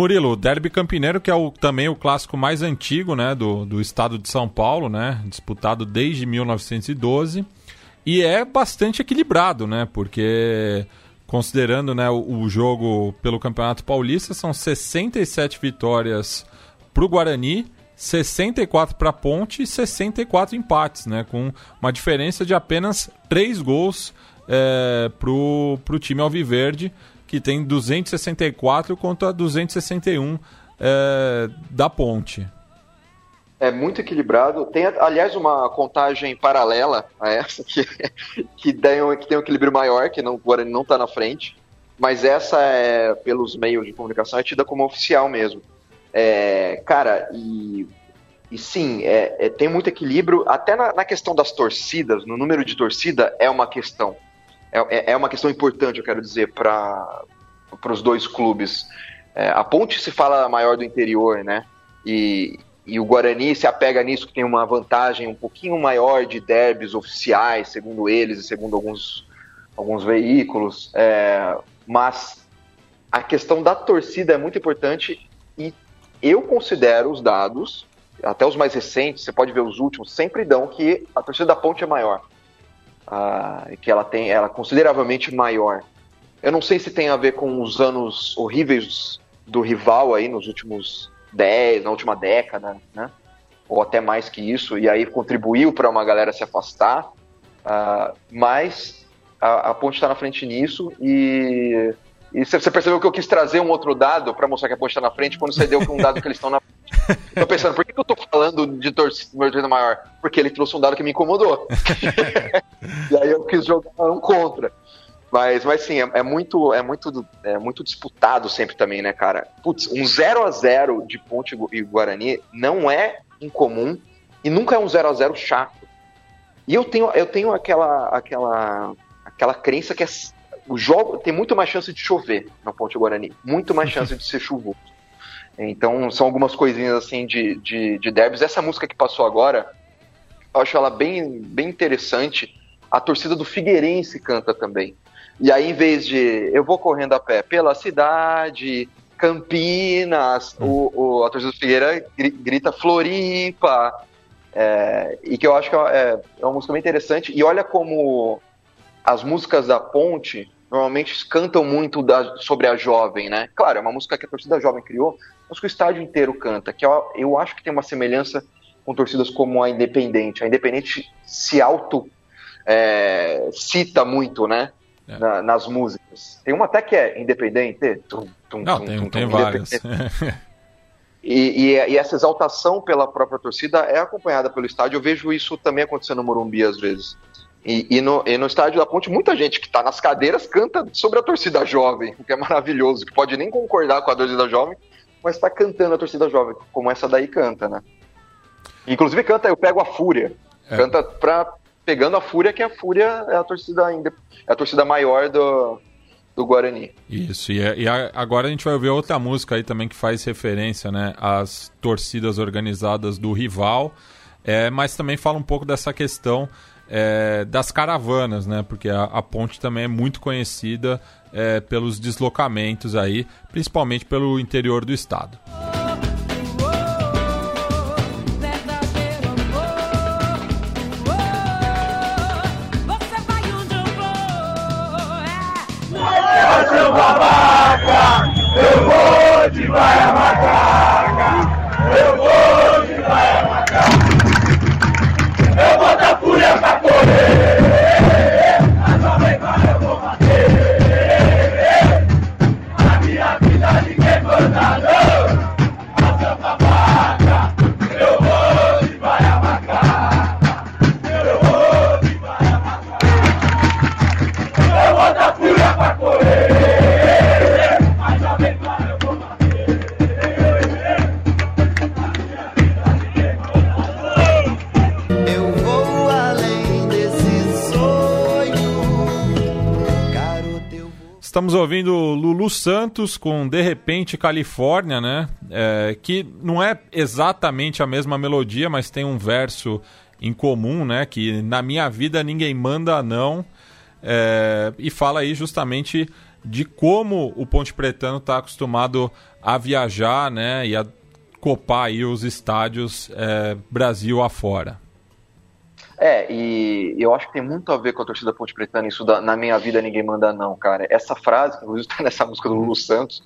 Murilo, o Derby Campineiro, que é o, também o clássico mais antigo né, do, do estado de São Paulo, né, disputado desde 1912, e é bastante equilibrado, né, porque considerando né, o, o jogo pelo Campeonato Paulista, são 67 vitórias para o Guarani, 64 para a Ponte e 64 empates, né, com uma diferença de apenas 3 gols é, para o time Alviverde que tem 264 contra 261 é, da ponte. É muito equilibrado. Tem, aliás, uma contagem paralela a essa, que, que, tem, um, que tem um equilíbrio maior, que não, o Guarani não está na frente. Mas essa, é, pelos meios de comunicação, é tida como oficial mesmo. É, cara, e, e sim, é, é, tem muito equilíbrio. Até na, na questão das torcidas, no número de torcida, é uma questão. É, é, é uma questão importante, eu quero dizer, para os dois clubes. É, a Ponte se fala maior do interior, né? E, e o Guarani se apega nisso que tem uma vantagem um pouquinho maior de derbys oficiais, segundo eles e segundo alguns, alguns veículos. É, mas a questão da torcida é muito importante e eu considero os dados, até os mais recentes, você pode ver os últimos, sempre dão que a torcida da Ponte é maior que ela tem, ela é consideravelmente maior. Eu não sei se tem a ver com os anos horríveis do rival aí nos últimos 10, na última década, né? Ou até mais que isso, e aí contribuiu para uma galera se afastar. Uh, mas a, a Ponte está na frente nisso e e você percebeu que eu quis trazer um outro dado para mostrar que a Ponte está na frente quando você deu um dado que eles estão na. Tô pensando, por que, que eu tô falando de torcida maior? Porque ele trouxe um dado que me incomodou. e aí eu quis jogar um contra. Mas, mas sim, é, é, muito, é, muito, é muito disputado sempre também, né, cara? Putz, um 0 a 0 de Ponte e Guarani não é incomum e nunca é um 0 a 0 chato. E eu tenho, eu tenho aquela, aquela, aquela crença que é o jogo tem muito mais chance de chover na Ponte Guarani, muito mais chance de ser chuvoso. Então são algumas coisinhas assim de, de, de derbys. Essa música que passou agora, eu acho ela bem, bem interessante. A torcida do Figueirense canta também. E aí, em vez de eu vou correndo a pé pela cidade, Campinas, o, o, a torcida do Figueira grita Floripa. É, e que eu acho que é, é uma música bem interessante. E olha como as músicas da Ponte normalmente cantam muito da, sobre a jovem, né? Claro, é uma música que a torcida jovem criou, mas que o estádio inteiro canta, que eu, eu acho que tem uma semelhança com torcidas como a Independente. A Independente se auto é, cita muito, né? É. Na, nas músicas. Tem uma até que é independente. Tum, tum, Não, tum, tem, tem várias. E, e, e, essa exaltação pela própria torcida é acompanhada pelo estádio. Eu vejo isso também acontecendo no Morumbi às vezes. E, e, no, e no estádio da Ponte, muita gente que está nas cadeiras canta sobre a torcida jovem, o que é maravilhoso, que pode nem concordar com a torcida jovem, mas está cantando a torcida jovem, como essa daí canta, né? Inclusive canta Eu Pego a Fúria. É. Canta pra, pegando a Fúria, que a Fúria é a torcida, é a torcida maior do, do Guarani. Isso, e, é, e a, agora a gente vai ouvir outra música aí também que faz referência né, às torcidas organizadas do rival, é, mas também fala um pouco dessa questão é, das caravanas, né? Porque a, a, ponte também é muito conhecida é, pelos deslocamentos aí, principalmente pelo interior do estado. eu vou vai eu vou de vai macaca. Eu vou dar fúria Estamos ouvindo Lulu Santos com De Repente Califórnia, né? É, que não é exatamente a mesma melodia, mas tem um verso em comum, né? Que na minha vida ninguém manda não. É, e fala aí justamente de como o Ponte Pretano está acostumado a viajar, né? E a copar aí os estádios é, Brasil afora. É, e eu acho que tem muito a ver com a torcida Ponte Pretana, isso da, na minha vida ninguém manda não, cara. Essa frase, que inclusive está nessa música do Lulu Santos,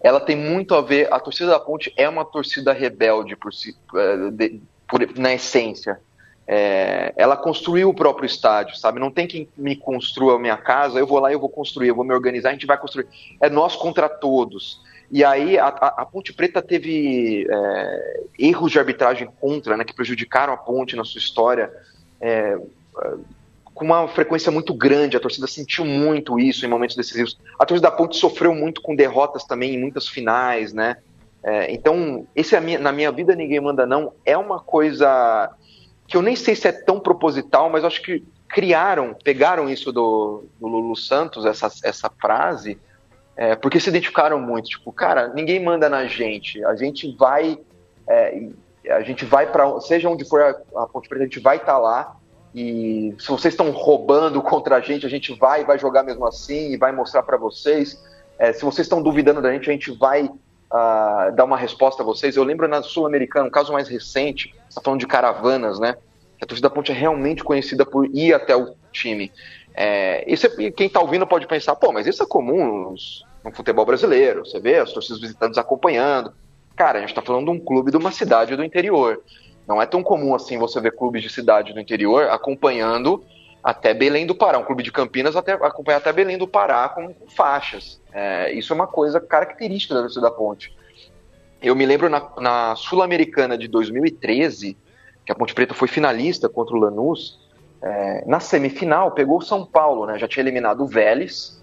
ela tem muito a ver, a torcida da Ponte é uma torcida rebelde por si, é, de, por, na essência. É, ela construiu o próprio estádio, sabe? Não tem quem me construa a minha casa, eu vou lá e eu vou construir, eu vou me organizar, a gente vai construir. É nós contra todos. E aí a, a, Ponte Preta teve é, erros de arbitragem contra, né, que prejudicaram a Ponte na sua história é, com uma frequência muito grande, a torcida sentiu muito isso em momentos decisivos. A torcida da Ponte sofreu muito com derrotas também em muitas finais, né? É, então, esse é minha, na minha vida ninguém manda não é uma coisa que eu nem sei se é tão proposital, mas acho que criaram, pegaram isso do, do Lulu Santos, essa, essa frase, é, porque se identificaram muito. Tipo, cara, ninguém manda na gente, a gente vai é, a gente vai para seja onde for a, a Ponte Preta, a gente vai estar tá lá. E se vocês estão roubando contra a gente, a gente vai, vai jogar mesmo assim e vai mostrar para vocês. É, se vocês estão duvidando da gente, a gente vai uh, dar uma resposta a vocês. Eu lembro na Sul-Americana, um caso mais recente, está falando de caravanas, né? A torcida da Ponte é realmente conhecida por ir até o time. É, isso é, quem está ouvindo pode pensar, pô, mas isso é comum no futebol brasileiro. Você vê as torcidas visitantes acompanhando. Cara, a gente está falando de um clube de uma cidade do interior. Não é tão comum assim você ver clubes de cidade do interior acompanhando até Belém do Pará, um clube de Campinas até acompanhar até Belém do Pará com, com faixas. É, isso é uma coisa característica da torcida da Ponte. Eu me lembro na, na Sul-Americana de 2013, que a Ponte Preta foi finalista contra o Lanús, é, na semifinal pegou o São Paulo, né? Já tinha eliminado o Vélez,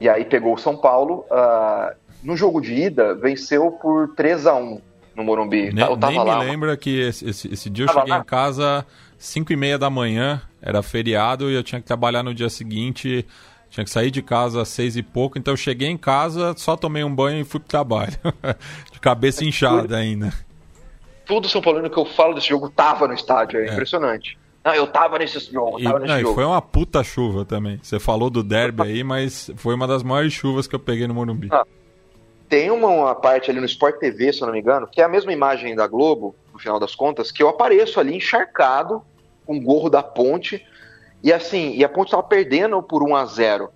e aí pegou o São Paulo. Uh, no jogo de ida, venceu por 3 a 1 no Morumbi. Nem, eu tava nem lá, me lembra que esse, esse, esse dia eu cheguei lá. em casa 5 e meia da manhã, era feriado e eu tinha que trabalhar no dia seguinte. Tinha que sair de casa às seis e pouco, então eu cheguei em casa, só tomei um banho e fui pro trabalho. de cabeça inchada ainda. Tudo São Paulino que eu falo desse jogo tava no estádio, é, é. impressionante. Não, eu tava nesse jogo, tava e, nesse não, jogo. foi uma puta chuva também. Você falou do derby aí, mas foi uma das maiores chuvas que eu peguei no Morumbi. Ah, tem uma, uma, parte ali no Sport TV, se eu não me engano, que é a mesma imagem da Globo, no final das contas, que eu apareço ali encharcado, com o gorro da ponte, e assim, e a Ponte estava perdendo por 1 a 0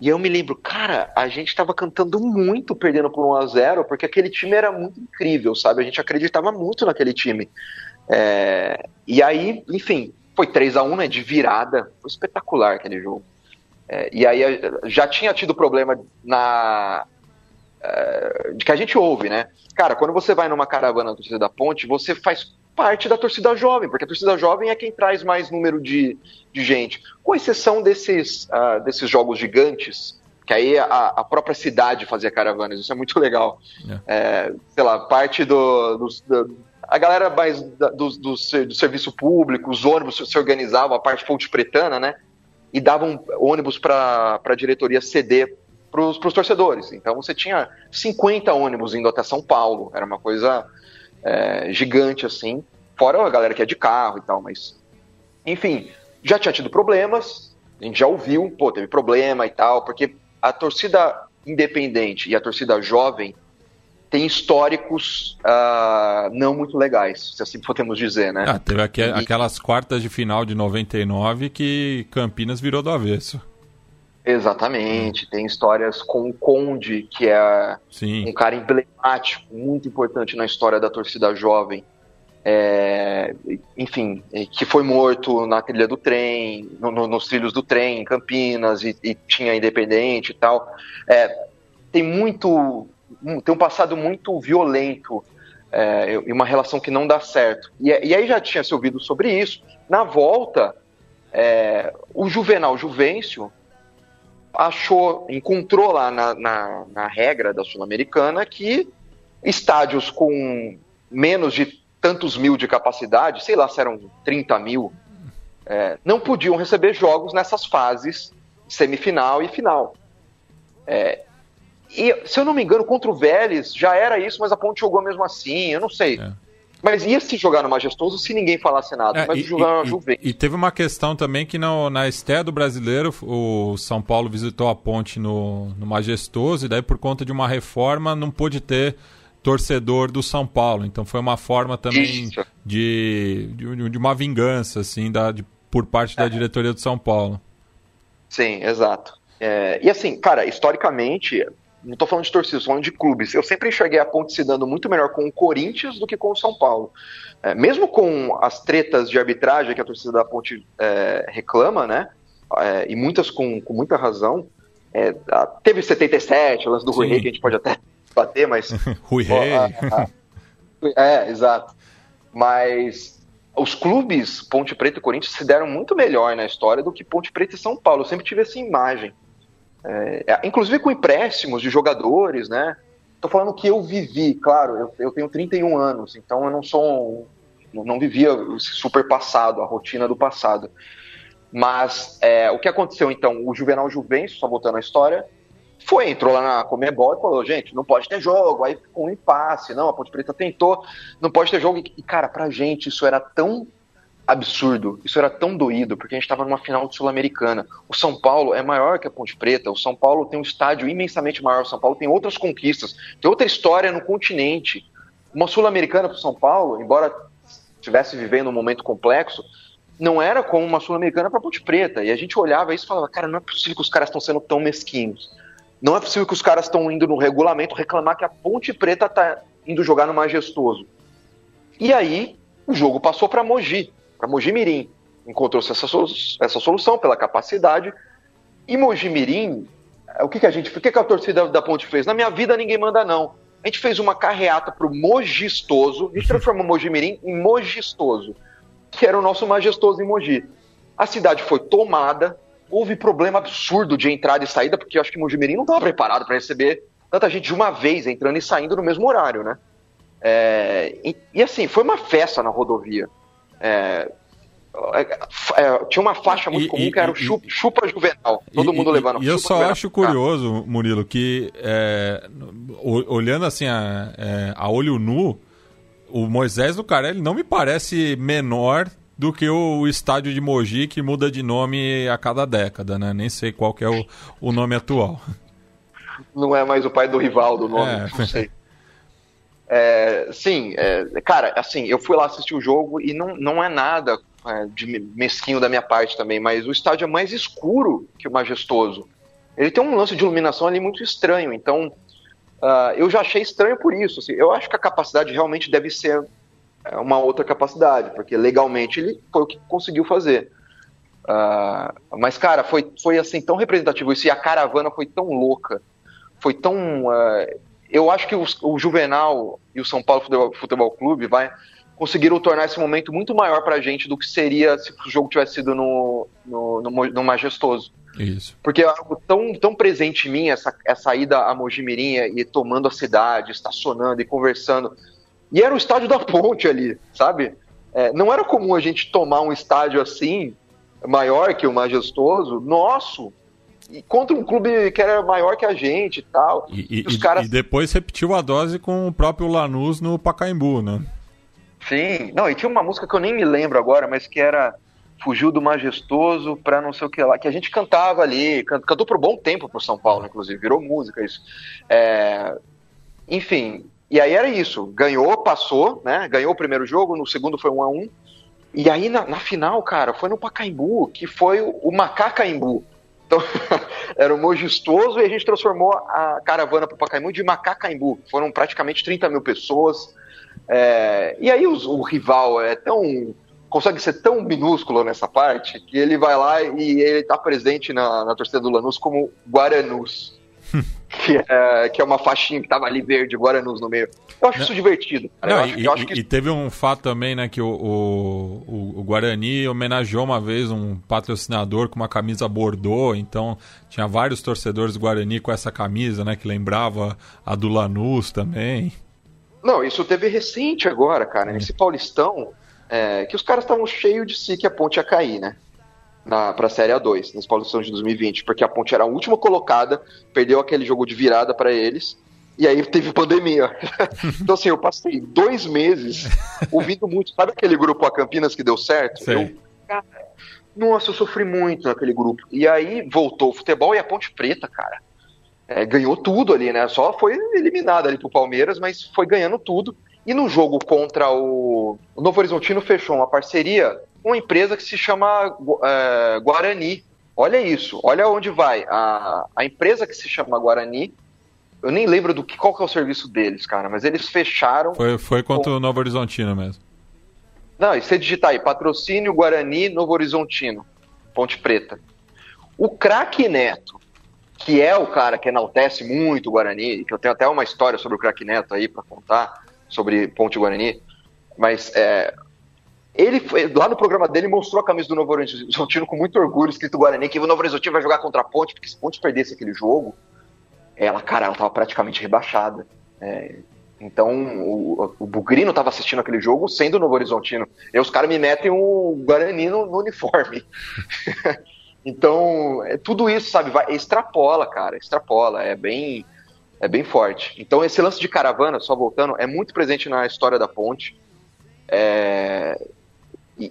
E eu me lembro, cara, a gente estava cantando muito perdendo por 1 a 0 porque aquele time era muito incrível, sabe? A gente acreditava muito naquele time. É... E aí, enfim, foi 3 a 1 né, de virada. Foi espetacular aquele jogo. É... E aí já tinha tido problema na. É... de que a gente ouve, né? Cara, quando você vai numa caravana na torcida da ponte, você faz parte da torcida jovem, porque a torcida jovem é quem traz mais número de, de gente. Com exceção desses, uh, desses jogos gigantes, que aí a, a, própria cidade fazia caravanas, isso é muito legal. É. É, sei lá, parte do, do, do a galera mais do, do, do, serviço público, os ônibus se organizavam, a parte fonte pretana, né? E davam ônibus para a diretoria ceder para os torcedores. Então você tinha 50 ônibus indo até São Paulo, era uma coisa é, gigante assim, fora a galera que é de carro e tal, mas enfim, já tinha tido problemas, a gente já ouviu, pô, teve problema e tal, porque a torcida independente e a torcida jovem tem históricos uh, não muito legais, se assim podemos dizer, né? Ah, teve aqu e... aquelas quartas de final de 99 que Campinas virou do avesso. Exatamente, tem histórias com o Conde, que é Sim. um cara emblemático, muito importante na história da torcida jovem. É, enfim, que foi morto na trilha do trem, no, no, nos trilhos do trem em Campinas, e, e tinha independente e tal. É, tem muito. Tem um passado muito violento é, e uma relação que não dá certo. E, e, aí já tinha se ouvido sobre isso. Na volta, é, o Juvenal Juvencio achou, encontrou lá na, na, na regra da Sul-Americana que estádios com menos de tantos mil de capacidade, sei lá se eram 30 mil, é, não podiam receber jogos nessas fases semifinal e final. É, e, se eu não me engano, contra o Vélez já era isso, mas a Ponte jogou mesmo assim, eu não sei. É. Mas ia se jogar no Majestoso se ninguém falasse nada, é, mas e, jogar Juventus. E teve uma questão também que no, na estreia do brasileiro, o São Paulo visitou a ponte no, no Majestoso, e daí por conta de uma reforma não pôde ter torcedor do São Paulo. Então foi uma forma também de, de, de, uma vingança, assim, da, de, por parte da é. diretoria do São Paulo. Sim, exato. É, e assim, cara, historicamente, não estou falando de torcida, estou falando de clubes. Eu sempre enxerguei a Ponte se dando muito melhor com o Corinthians do que com o São Paulo. É, mesmo com as tretas de arbitragem que a torcida da Ponte é, reclama, né? É, e muitas com, com muita razão. É, teve 77, o lance do Rui Rei, que a gente pode até bater, mas. Rui Rei. É, exato. Mas os clubes, Ponte Preta e Corinthians, se deram muito melhor na história do que Ponte Preta e São Paulo. Eu sempre tive essa imagem. É, é, inclusive com empréstimos de jogadores, né? Tô falando que eu vivi, claro, eu, eu tenho 31 anos, então eu não sou. Um, não vivia o super passado, a rotina do passado. Mas é, o que aconteceu então? O Juvenal Juventus, só voltando à história, foi, entrou lá na Comebol e falou, gente, não pode ter jogo. Aí ficou um impasse, não, a Ponte Preta tentou, não pode ter jogo. E, cara, pra gente isso era tão absurdo. Isso era tão doído, porque a gente estava numa final de Sul-Americana. O São Paulo é maior que a Ponte Preta, o São Paulo tem um estádio imensamente maior, o São Paulo tem outras conquistas, tem outra história no continente. Uma Sul-Americana para o São Paulo, embora estivesse vivendo um momento complexo, não era como uma Sul-Americana para a Ponte Preta. E a gente olhava isso e falava, cara, não é possível que os caras estão sendo tão mesquinhos. Não é possível que os caras estão indo no regulamento reclamar que a Ponte Preta está indo jogar no Majestoso. E aí, o jogo passou para Mogi para Mojimirim. Encontrou-se essa, essa solução pela capacidade. E Mojimirim, o que, que a gente, o que, que a torcida da Ponte fez? Na minha vida ninguém manda não. A gente fez uma carreata para o Mogistoso, a gente transformou Mojimirim em Mogistoso, que era o nosso majestoso em Mogi. A cidade foi tomada, houve problema absurdo de entrada e saída, porque eu acho que Mojimirim não estava preparado para receber tanta gente de uma vez entrando e saindo no mesmo horário, né? É, e, e, assim, foi uma festa na rodovia. É, é, tinha uma faixa muito e, comum e, que era o chupa, chupa juvenal. Todo mundo levando E eu só acho curioso, Murilo, que é, olhando assim a, é, a olho nu, o Moisés do Carelli não me parece menor do que o, estádio de Mogi que muda de nome a cada década, né? Nem sei qual que é o, o nome atual. Não é mais o pai do rival do nome, é. não sei. É, sim, é, cara, assim, eu fui lá assistir o jogo e não, não é nada é, de mesquinho da minha parte também, mas o estádio é mais escuro que o majestoso. Ele tem um lance de iluminação ali muito estranho, então uh, eu já achei estranho por isso. Assim, eu acho que a capacidade realmente deve ser é, uma outra capacidade, porque legalmente ele foi o que conseguiu fazer. Uh, mas, cara, foi, foi assim tão representativo isso, e a caravana foi tão louca, foi tão. Uh, eu acho que o, o, Juvenal e o São Paulo Futebol, Futebol Clube vai, conseguiram tornar esse momento muito maior pra gente do que seria se o jogo tivesse sido no, no, no, no Majestoso. Isso. Porque é algo tão, tão presente em mim, essa, essa ida a Mojimirim e tomando a cidade, estacionando e conversando. E era o estádio da ponte ali, sabe? É, não era comum a gente tomar um estádio assim, maior que o majestoso, nosso, contra um clube que era maior que a gente e tal. E, e, os caras... e depois repetiu a dose com o próprio Lanús no Pacaembu, né? Sim, não, e tinha uma música que eu nem me lembro agora, mas que era Fugiu do Majestoso pra não sei o que lá, que a gente cantava ali, cantou por um bom tempo pro São Paulo, inclusive, virou música isso. É... Enfim, e aí era isso, ganhou, passou, né? Ganhou o primeiro jogo, no segundo foi um a um. E aí na, na final, cara, foi no Pacaembu, que foi o, o Macacaembu. Então, era o Mojistoso e a gente transformou a caravana para o Pacaembu de Macacaembu. Foram praticamente 30 mil pessoas. É, e aí os, o rival é tão consegue ser tão minúsculo nessa parte que ele vai lá e ele está presente na, na torcida do Lanús como Guaranus que, é, que é uma faixinha que tava ali verde, Guaranus no meio. Eu acho Não. isso divertido. Não, acho, e, que... e, teve um fato também, né, que o, o, o, Guarani homenageou uma vez um patrocinador com uma camisa bordô, então tinha vários torcedores do Guarani com essa camisa, né, que lembrava a do Lanús também. Não, isso teve recente agora, cara, é. nesse Paulistão, é, que os caras estavam cheios de si que a ponte ia cair, né? Para a Série A2, nesse Paulistão de 2020, porque a Ponte era a última colocada, perdeu aquele jogo de virada para eles, e aí teve pandemia. então, assim, eu passei dois meses ouvindo muito. Sabe aquele grupo A Campinas que deu certo? Eu, cara, nossa, eu sofri muito naquele grupo. E aí voltou o futebol e a Ponte Preta, cara. É, ganhou tudo ali, né? Só foi eliminada ali pro Palmeiras, mas foi ganhando tudo. E no jogo contra o, o Novo Horizontino fechou uma parceria uma empresa que se chama é, Guarani. Olha isso, olha onde vai. A, a empresa que se chama Guarani, eu nem lembro do que qual que é o serviço deles, cara, mas eles fecharam. Foi, foi contra com... o Novo Horizontino mesmo. Não, e você digitar aí, patrocínio Guarani Novo Horizontino, Ponte Preta. O craque Neto, que é o cara que enaltece muito o Guarani, que eu tenho até uma história sobre o craque Neto aí para contar, sobre Ponte Guarani, mas é, ele foi, lá no programa dele mostrou a camisa do Novo Horizontino com muito orgulho, escrito Guarani, que o Novo Horizontino vai jogar contra a Ponte, porque se a Ponte perdesse aquele jogo, ela, cara, ela tava praticamente rebaixada. É, então, o, o Bugrino tava assistindo aquele jogo sendo Novo Horizontino. E os caras me metem o Guarani no, no uniforme. então, é, tudo isso, sabe, vai, extrapola, cara, extrapola, é bem, é bem forte. Então, esse lance de caravana, só voltando, é muito presente na história da Ponte. É,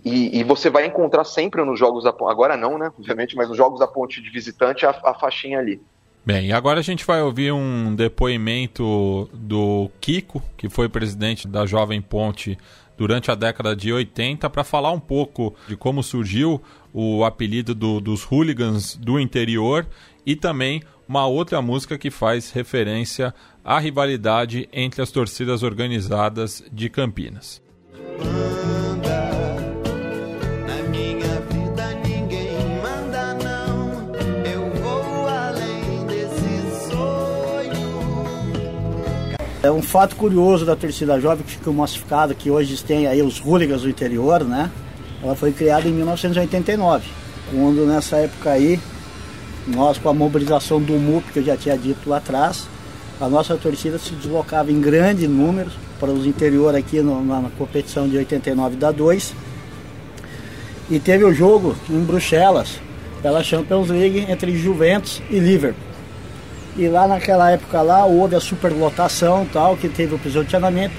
e, e, você vai encontrar sempre nos jogos da agora não, né? Obviamente, mas nos jogos da ponte de visitante a, a faixinha ali. Bem, agora a gente vai ouvir um depoimento do Kiko, que foi presidente da Jovem Ponte durante a década de 80, para falar um pouco de como surgiu o apelido do, dos hooligans do interior e também uma outra música que faz referência à rivalidade entre as torcidas organizadas de Campinas. É um fato curioso da torcida jovem que ficou massificado, que hoje tem aí os hooligans do interior, né? Ela foi criada em 1989, quando nessa época aí, nós com a mobilização do MUP, que eu já tinha dito lá atrás, a nossa torcida se deslocava em grandes números para os interior aqui no, na, na, competição de 89 da 2. E teve o jogo em Bruxelas, pela Champions League, entre Juventus e Liverpool. E lá naquela época lá houve a superlotação tal, que teve o posicionamento,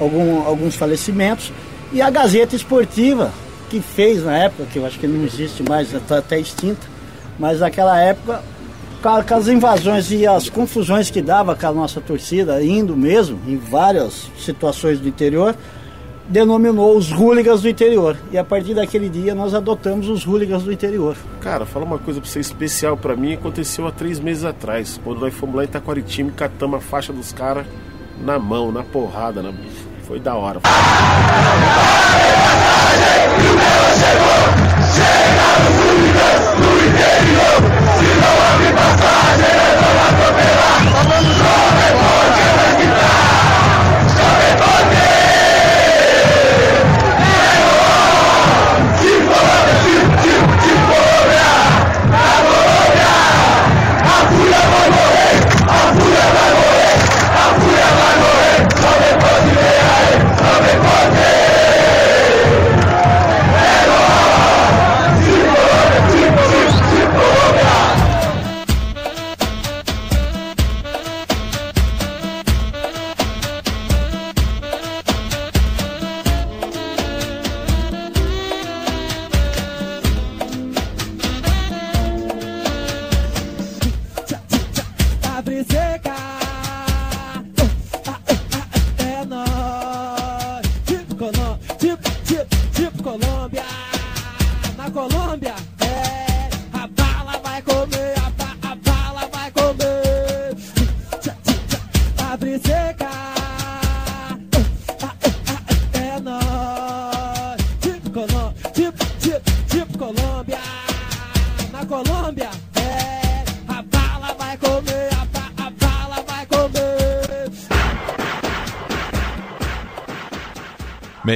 algum, alguns falecimentos. E a Gazeta Esportiva, que fez na época, que eu acho que não existe mais, está até extinta, mas naquela época, com as invasões e as confusões que dava com a nossa torcida, indo mesmo em várias situações do interior, denominou os hooligans do interior. E a partir daquele dia nós adotamos os hooligans do interior. Cara, fala uma coisa pra você especial para mim, aconteceu há três meses atrás, quando nós fomos lá em Taquaritinga e catamos a faixa dos caras na mão, na porrada, na... foi da hora. Bem,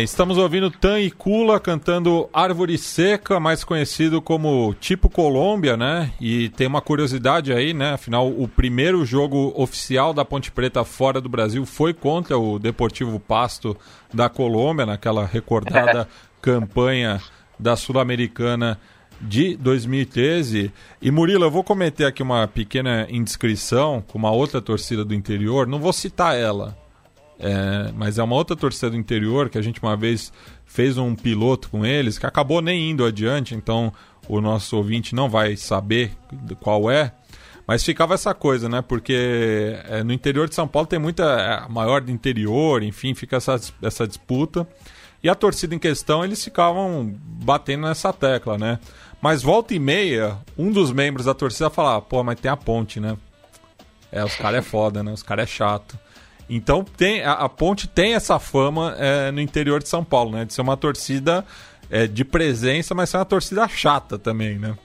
estamos ouvindo Tan e Kula cantando Árvore Seca, mais conhecido como Tipo Colômbia, né? E tem uma curiosidade aí, né? Afinal, o primeiro jogo oficial da Ponte Preta fora do Brasil foi contra o Deportivo Pasto da Colômbia, naquela recordada campanha da Sul-Americana de 2013. E Murilo, eu vou cometer aqui uma pequena indiscrição com uma outra torcida do interior, não vou citar ela, é, mas é uma outra torcida do interior que a gente uma vez fez um piloto com eles que acabou nem indo adiante, então o nosso ouvinte não vai saber qual é. Mas ficava essa coisa, né? Porque é, no interior de São Paulo tem muita. É, maior do interior, enfim, fica essa, essa disputa. E a torcida em questão, eles ficavam batendo nessa tecla, né? Mas volta e meia, um dos membros da torcida falava, pô, mas tem a ponte, né? É, os caras é foda, né? Os caras é chato. Então tem a, a Ponte tem essa fama é, no interior de São Paulo, né? De ser uma torcida é, de presença, mas ser uma torcida chata também, né?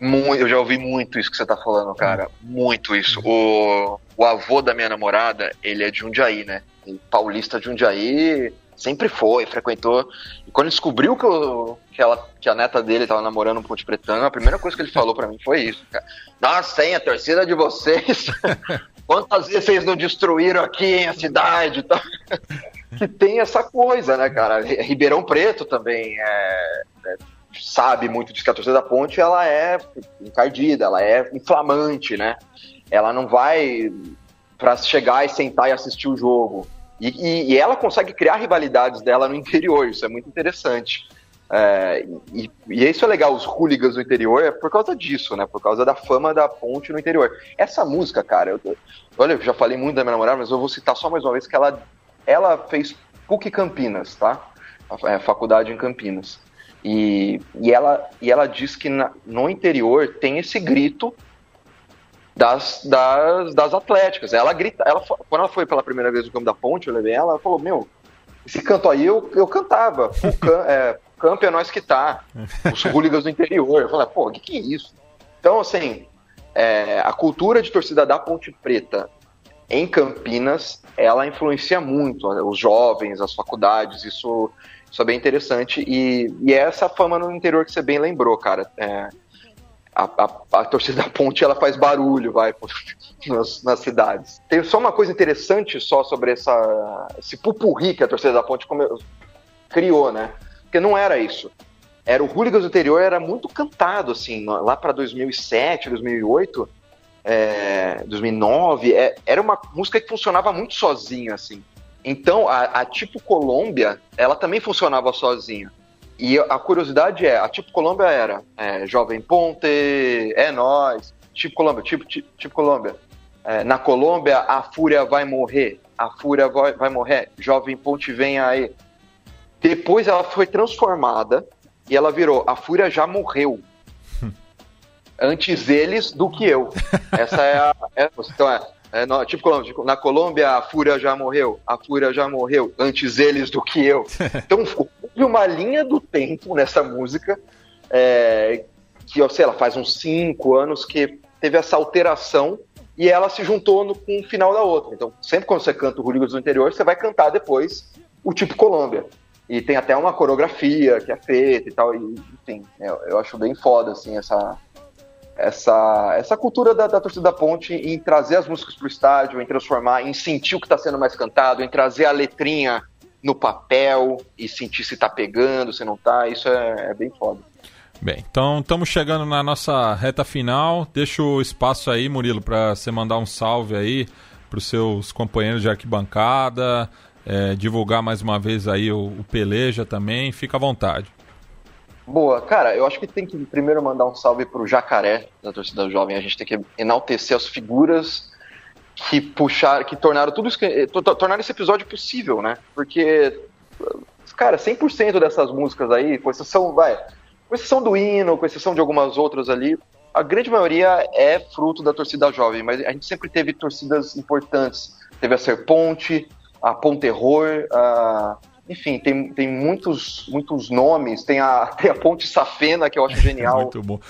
eu já ouvi muito isso que você tá falando, cara. Muito isso. O, o avô da minha namorada, ele é de Jundiaí, né? Paulista de Jundiaí sempre foi, frequentou. E quando descobriu que, eu, que, ela, que a neta dele tava namorando um Ponte Pretano, a primeira coisa que ele falou para mim foi isso, cara. Nossa, hein, a torcida de vocês Quantas vezes vocês não destruíram aqui a cidade? Tá? que tem essa coisa, né, cara? Ribeirão Preto também é, é, sabe muito disso que a torcida da ponte ela é encardida, ela é inflamante, né? Ela não vai para chegar e sentar e assistir o jogo. E, e, e, ela consegue criar rivalidades dela no interior, isso é muito interessante. É, e, e, isso é legal, os hooligans do interior é por causa disso, né? Por causa da fama da ponte no interior. Essa música, cara, eu, olha, eu já falei muito da minha namorada, mas eu vou citar só mais uma vez que ela, ela fez PUC Campinas, tá? A, é, faculdade em Campinas. E, e, ela, e ela diz que na, no interior tem esse grito das, das, das atléticas. Ela grita, ela, quando ela foi pela primeira vez no campo da ponte, eu levei ela, ela falou, meu, esse canto aí eu, eu cantava. Can, é, campo é nós que tá. Os hooligans do interior. Eu falei, pô, o que, que é isso? Então, assim, é, a cultura de torcida da Ponte Preta em Campinas, ela influencia muito os jovens, as faculdades, isso, isso é bem interessante. E, e é essa fama no interior que você bem lembrou, cara. É, a, a, a, torcida da ponte ela faz barulho, vai, nas, nas, cidades. Tem só uma coisa interessante só sobre essa, esse pupurri que a torcida da ponte criou, né? Porque não era isso. era o Hooligans anterior era muito cantado, assim, lá para 2007, 2008, é, 2009, é, era uma música que funcionava muito sozinha, assim. Então, a, a Tipo Colômbia, ela também funcionava sozinha. E a curiosidade é, a Tipo Colômbia era é, Jovem Ponte, é nós, Tipo Colômbia, Tipo, tipo, tipo Colômbia. É, na Colômbia, a fúria vai morrer, a fúria vai, vai morrer, Jovem Ponte vem aí. Depois ela foi transformada e ela virou A Fúria já morreu. Antes eles do que eu. Essa é a. É, então é, é no, tipo, tipo, na Colômbia a Fúria já morreu. A Fúria já morreu. Antes eles do que eu. Então houve uma linha do tempo nessa música. É, que, sei lá, faz uns cinco anos que teve essa alteração e ela se juntou no, com o final da outra. Então, sempre quando você canta o Hooligans do Interior, você vai cantar depois o tipo Colômbia. E tem até uma coreografia que é feita e tal. E, enfim, eu, eu acho bem foda, assim, essa, essa, essa cultura da, da torcida da ponte em trazer as músicas pro estádio, em transformar, em sentir o que está sendo mais cantado, em trazer a letrinha no papel e sentir se tá pegando, se não tá. Isso é, é bem foda. Bem, então estamos chegando na nossa reta final. Deixa o espaço aí, Murilo, para você mandar um salve aí para os seus companheiros de arquibancada, é, divulgar mais uma vez aí o, o Peleja também, fica à vontade. Boa, cara, eu acho que tem que primeiro mandar um salve pro Jacaré da torcida jovem. A gente tem que enaltecer as figuras que puxaram, que tornaram tudo isso, tornaram esse episódio possível, né? Porque, cara, 100% dessas músicas aí, com exceção, vai, com exceção do hino, com exceção de algumas outras ali, a grande maioria é fruto da torcida jovem, mas a gente sempre teve torcidas importantes. Teve a Serponte, a Ponterror, a, enfim, tem, tem muitos, muitos nomes. Tem a, tem a Ponte Safena, que eu acho genial. Muito bom.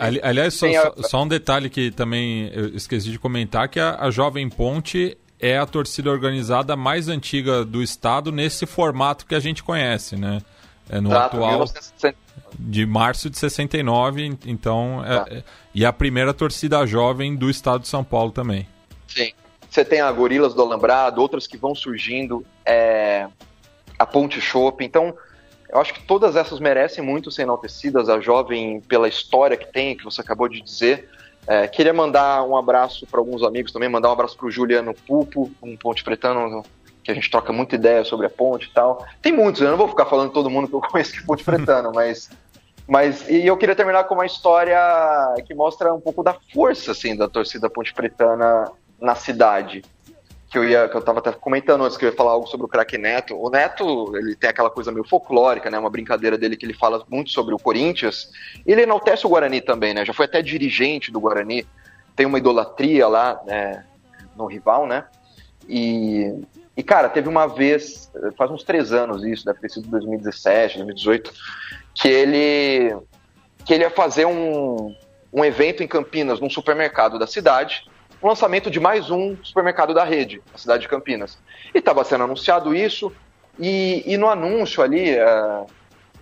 Ali, aliás, só, a... só, um detalhe que também eu esqueci de comentar, que a, a Jovem Ponte é a torcida organizada mais antiga do estado nesse formato que a gente conhece, né? É no Exato, atual 1960. de março de 69, então é, é, e a primeira torcida jovem do estado de São Paulo também. Sim. Você tem a Gorilas do Alambrado, outras que vão surgindo, é, a Ponte Chopp. Então, eu acho que todas essas merecem muito ser enaltecidas. A jovem, pela história que tem, que você acabou de dizer. É, queria mandar um abraço para alguns amigos também, mandar um abraço para o Juliano Pupo, um Ponte Pretano, que a gente troca muita ideia sobre a ponte e tal. Tem muitos, eu não vou ficar falando todo mundo que eu conheço que é Ponte Pretano, mas mas e eu queria terminar com uma história que mostra um pouco da força assim da torcida Ponte Pretana na cidade. Que eu, ia, que eu tava até comentando antes que eu ia falar algo sobre o craque Neto. O Neto, ele tem aquela coisa meio folclórica, né? Uma brincadeira dele que ele fala muito sobre o Corinthians. E ele enaltece o Guarani também, né? Já foi até dirigente do Guarani. Tem uma idolatria lá né? no rival, né? E, e, cara, teve uma vez, faz uns três anos isso, deve ter sido 2017, 2018, que ele, que ele ia fazer um, um evento em Campinas, num supermercado da cidade, o lançamento de mais um supermercado da rede, na cidade de Campinas. E estava sendo anunciado isso, e, e no anúncio ali, uh,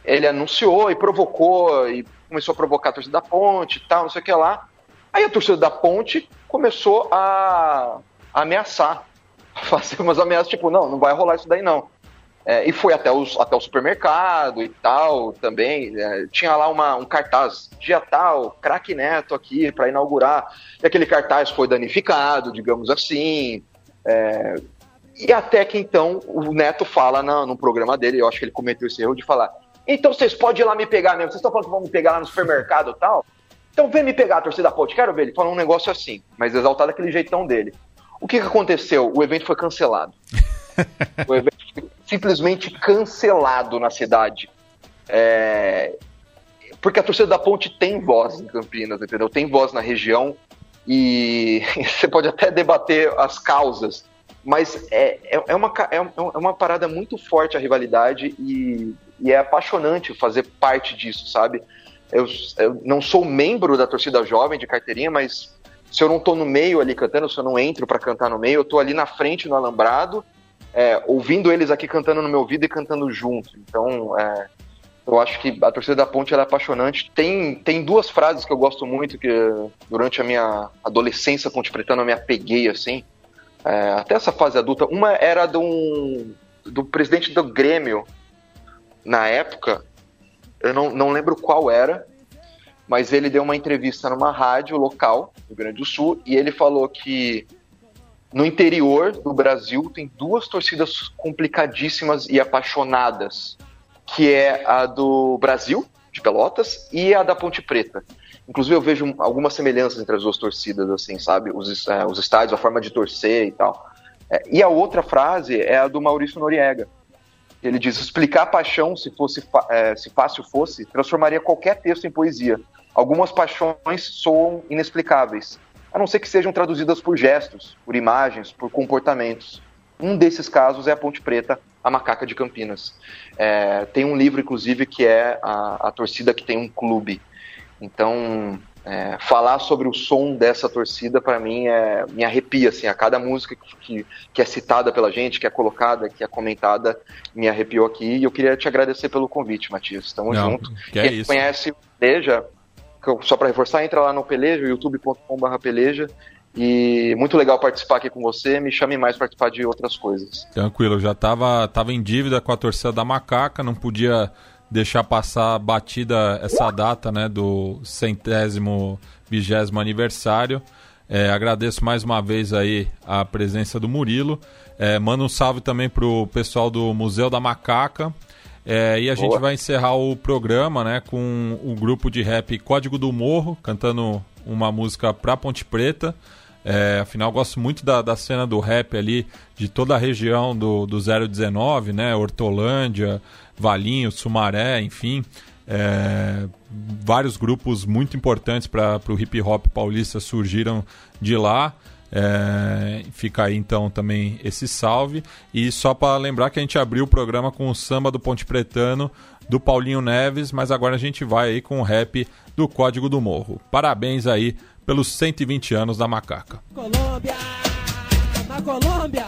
ele anunciou e provocou, e começou a provocar a torcida da Ponte e tal, não sei o que lá. Aí a torcida da Ponte começou a, a ameaçar, a fazer umas ameaças, tipo, não, não vai rolar isso daí não. É, e foi até, os, até o supermercado e tal também. É, tinha lá uma, um cartaz, dia tal, craque Neto aqui para inaugurar. E aquele cartaz foi danificado, digamos assim. É, e até que então o Neto fala na, no programa dele, eu acho que ele cometeu esse erro de falar: então vocês podem ir lá me pegar mesmo, vocês estão falando que vão me pegar lá no supermercado e tal? Então vem me pegar a torcida ponte, quero ver ele falar um negócio assim, mas exaltado daquele jeitão dele. O que, que aconteceu? O evento foi cancelado. o evento simplesmente cancelado na cidade. É... Porque a torcida da Ponte tem voz em Campinas, entendeu? Tem voz na região e você pode até debater as causas, mas é, é, é, uma, é, é uma parada muito forte a rivalidade e, e é apaixonante fazer parte disso, sabe? Eu, eu, não sou membro da torcida jovem de carteirinha, mas se eu não tô no meio ali cantando, se eu não entro para cantar no meio, eu tô ali na frente no alambrado é, ouvindo eles aqui cantando no meu ouvido e cantando junto. Então, é, eu acho que a torcida da Ponte é apaixonante. Tem, tem duas frases que eu gosto muito que durante a minha adolescência ponte pretana eu me apeguei assim. É, até essa fase adulta. Uma era do, do presidente do Grêmio na época. eu não, não lembro qual era, mas ele deu uma entrevista numa rádio local, no Rio Grande do Sul, e ele falou que no interior do Brasil tem duas torcidas complicadíssimas e apaixonadas, que é a do Brasil, de Pelotas, e a da Ponte Preta. Inclusive eu vejo algumas semelhanças entre as duas torcidas, assim, sabe? Os, é, os estádios, a forma de torcer e tal. É, e a outra frase é a do Maurício Noriega. Ele diz: explicar paixão, se fosse é, se fácil fosse, transformaria qualquer texto em poesia. Algumas paixões soam inexplicáveis, a não ser que sejam traduzidas por gestos, por imagens, por comportamentos. Um desses casos é a Ponte Preta, a Macaca de Campinas. É, tem um livro, inclusive, que é a, a torcida que tem um clube. Então, é, falar sobre o som dessa torcida, para mim, é, me arrepia. Assim, a cada música que, que é citada pela gente, que é colocada, que é comentada, me arrepiou aqui. E eu queria te agradecer pelo convite, Matias. Estamos juntos. Que é Quem isso. conhece o Peleja, só para reforçar, entra lá no Peleja, youtube.com.br Peleja. E muito legal participar aqui com você. Me chame mais para participar de outras coisas. Tranquilo, eu já estava tava em dívida com a torcida da Macaca, não podia deixar passar batida essa data né, do centésimo vigésimo aniversário. É, agradeço mais uma vez aí a presença do Murilo. É, manda um salve também pro pessoal do Museu da Macaca. É, e a Boa. gente vai encerrar o programa né, com o grupo de rap Código do Morro, cantando uma música pra Ponte Preta. É, afinal, gosto muito da, da cena do rap ali, de toda a região do, do 019, né? Hortolândia, Valinho, Sumaré, enfim. É, vários grupos muito importantes para o hip hop paulista surgiram de lá. É, fica aí então também esse salve. E só para lembrar que a gente abriu o programa com o samba do Ponte Pretano do Paulinho Neves, mas agora a gente vai aí com o rap do Código do Morro. Parabéns aí pelos 120 anos da Macaca. Colômbia, na Colômbia,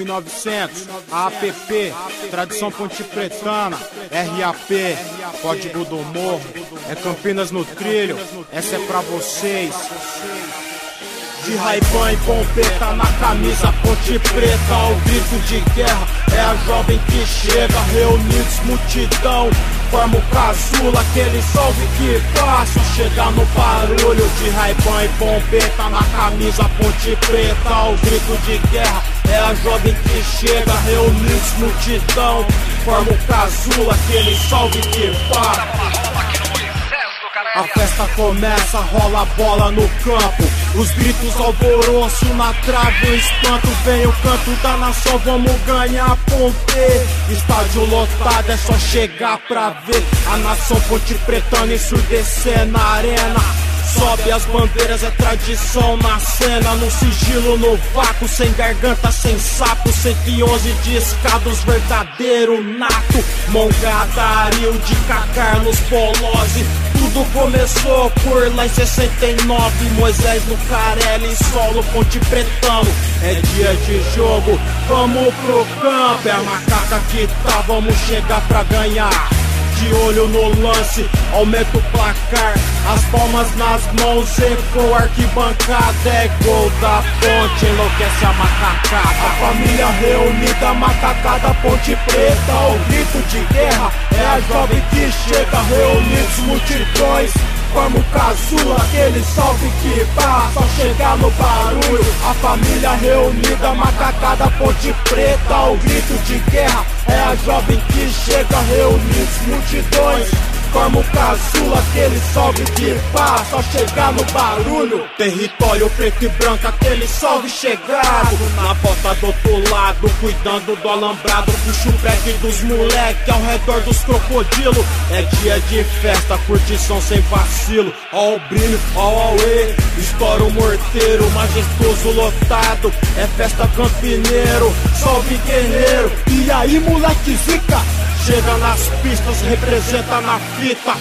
1900, APP, tradição pontipretana, RAP, código do morro, é Campinas no trilho, essa é pra vocês. De raibã e pompeta na camisa, ponte preta, ao grito de guerra. É a jovem que chega, reunidos multidão. Forma o casula, aquele salve que passa. Chegar no barulho de raibã e pompeta na camisa, ponte preta, ao grito de guerra. É a jovem que chega, reunidos multidão. Forma o casula, aquele salve que passa. A festa começa, rola a bola no campo. Os gritos alvoroço na trave, o espanto. Vem o canto da nação, vamos ganhar ponte. Estádio lotado, é só chegar pra ver. A nação ponte pretana ensurdecer na arena. Sobe as bandeiras, é tradição na cena, no sigilo, no vácuo, sem garganta, sem sapo, 111 discados, verdadeiro nato. Mongada, Arilde, Carlos Polozzi, tudo começou por lá em 69. Moisés no Carelli, solo, Ponte Pretano. É dia de jogo, vamos pro campo. É a macaca que tá, vamos chegar pra ganhar de olho no lance, aumenta o placar. As palmas nas mãos, eco, arquibancada. É gol da ponte, enlouquece a macacada. A família reunida, macacada, ponte preta. O grito de guerra é a jovem que chega, reunidos multidões forma o caçula, aquele salve que passa Só chegar no barulho, a família reunida Macacada, ponte preta, o grito de guerra. É a jovem que chega, reunidos multidões Forma o caçula, aquele salve de paz Só chegar no barulho. Território preto e branco, aquele salve chegado. Na porta do outro lado, cuidando do alambrado Puxa o dos moleque ao redor dos crocodilos. É dia de festa, curtição sem vacilo. Ó o brilho, ó o auê Estoura o morteiro, majestoso lotado. É festa campineiro, salve guerreiro. E aí moleque zica Chega nas pistas, representa na fita.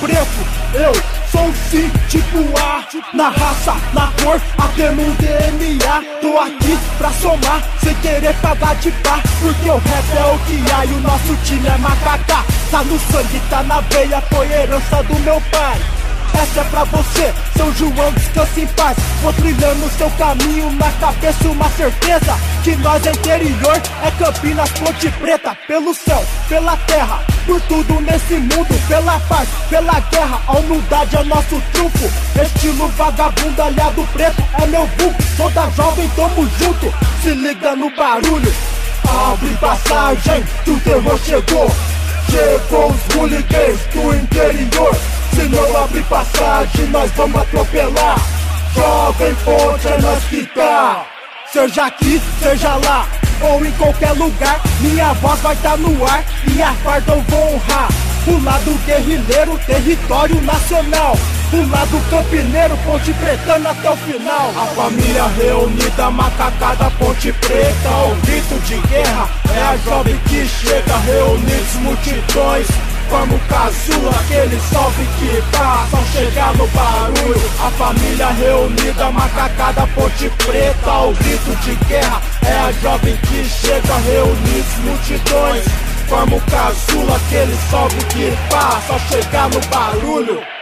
Preto, eu sou sim, tipo A. Na raça, na cor, até no DNA. Tô aqui pra somar, sem querer pagar de pá. Porque o rap é o que há e o nosso time é macaca. Tá no sangue, tá na veia, foi herança do meu pai. Essa é pra você. São João, descanse em paz. Vou trilhando seu caminho na cabeça, uma certeza. Que nós é interior, é Campinas, Ponte Preta. Pelo céu, pela terra, por tudo nesse mundo. Pela paz, pela guerra, a humildade é nosso trunfo. Estilo vagabundo, aliado preto, é meu buco. Toda jovem, tamo junto, se liga no barulho. Abre passagem, o terror chegou. Chegou os hooligans do interior. Se não abrir passagem, nós vamos atropelar. Jovem ponte é nós que tá. Seja aqui, seja lá, ou em qualquer lugar, minha voz vai estar tá no ar e a farda eu vou honrar. O lado guerrilheiro, território nacional. O lado campineiro, ponte pretana até o final. A família reunida, macacada, ponte preta. O grito de guerra é a jovem que chega, reunidos multidões. Caçula, aquele salve que dá. Só chegar no barulho A família reunida, macacada, ponte preta O grito de guerra. É a jovem que chega Reunidos multidões. Vamos caçula, aquele salve que dá. Só chegar no barulho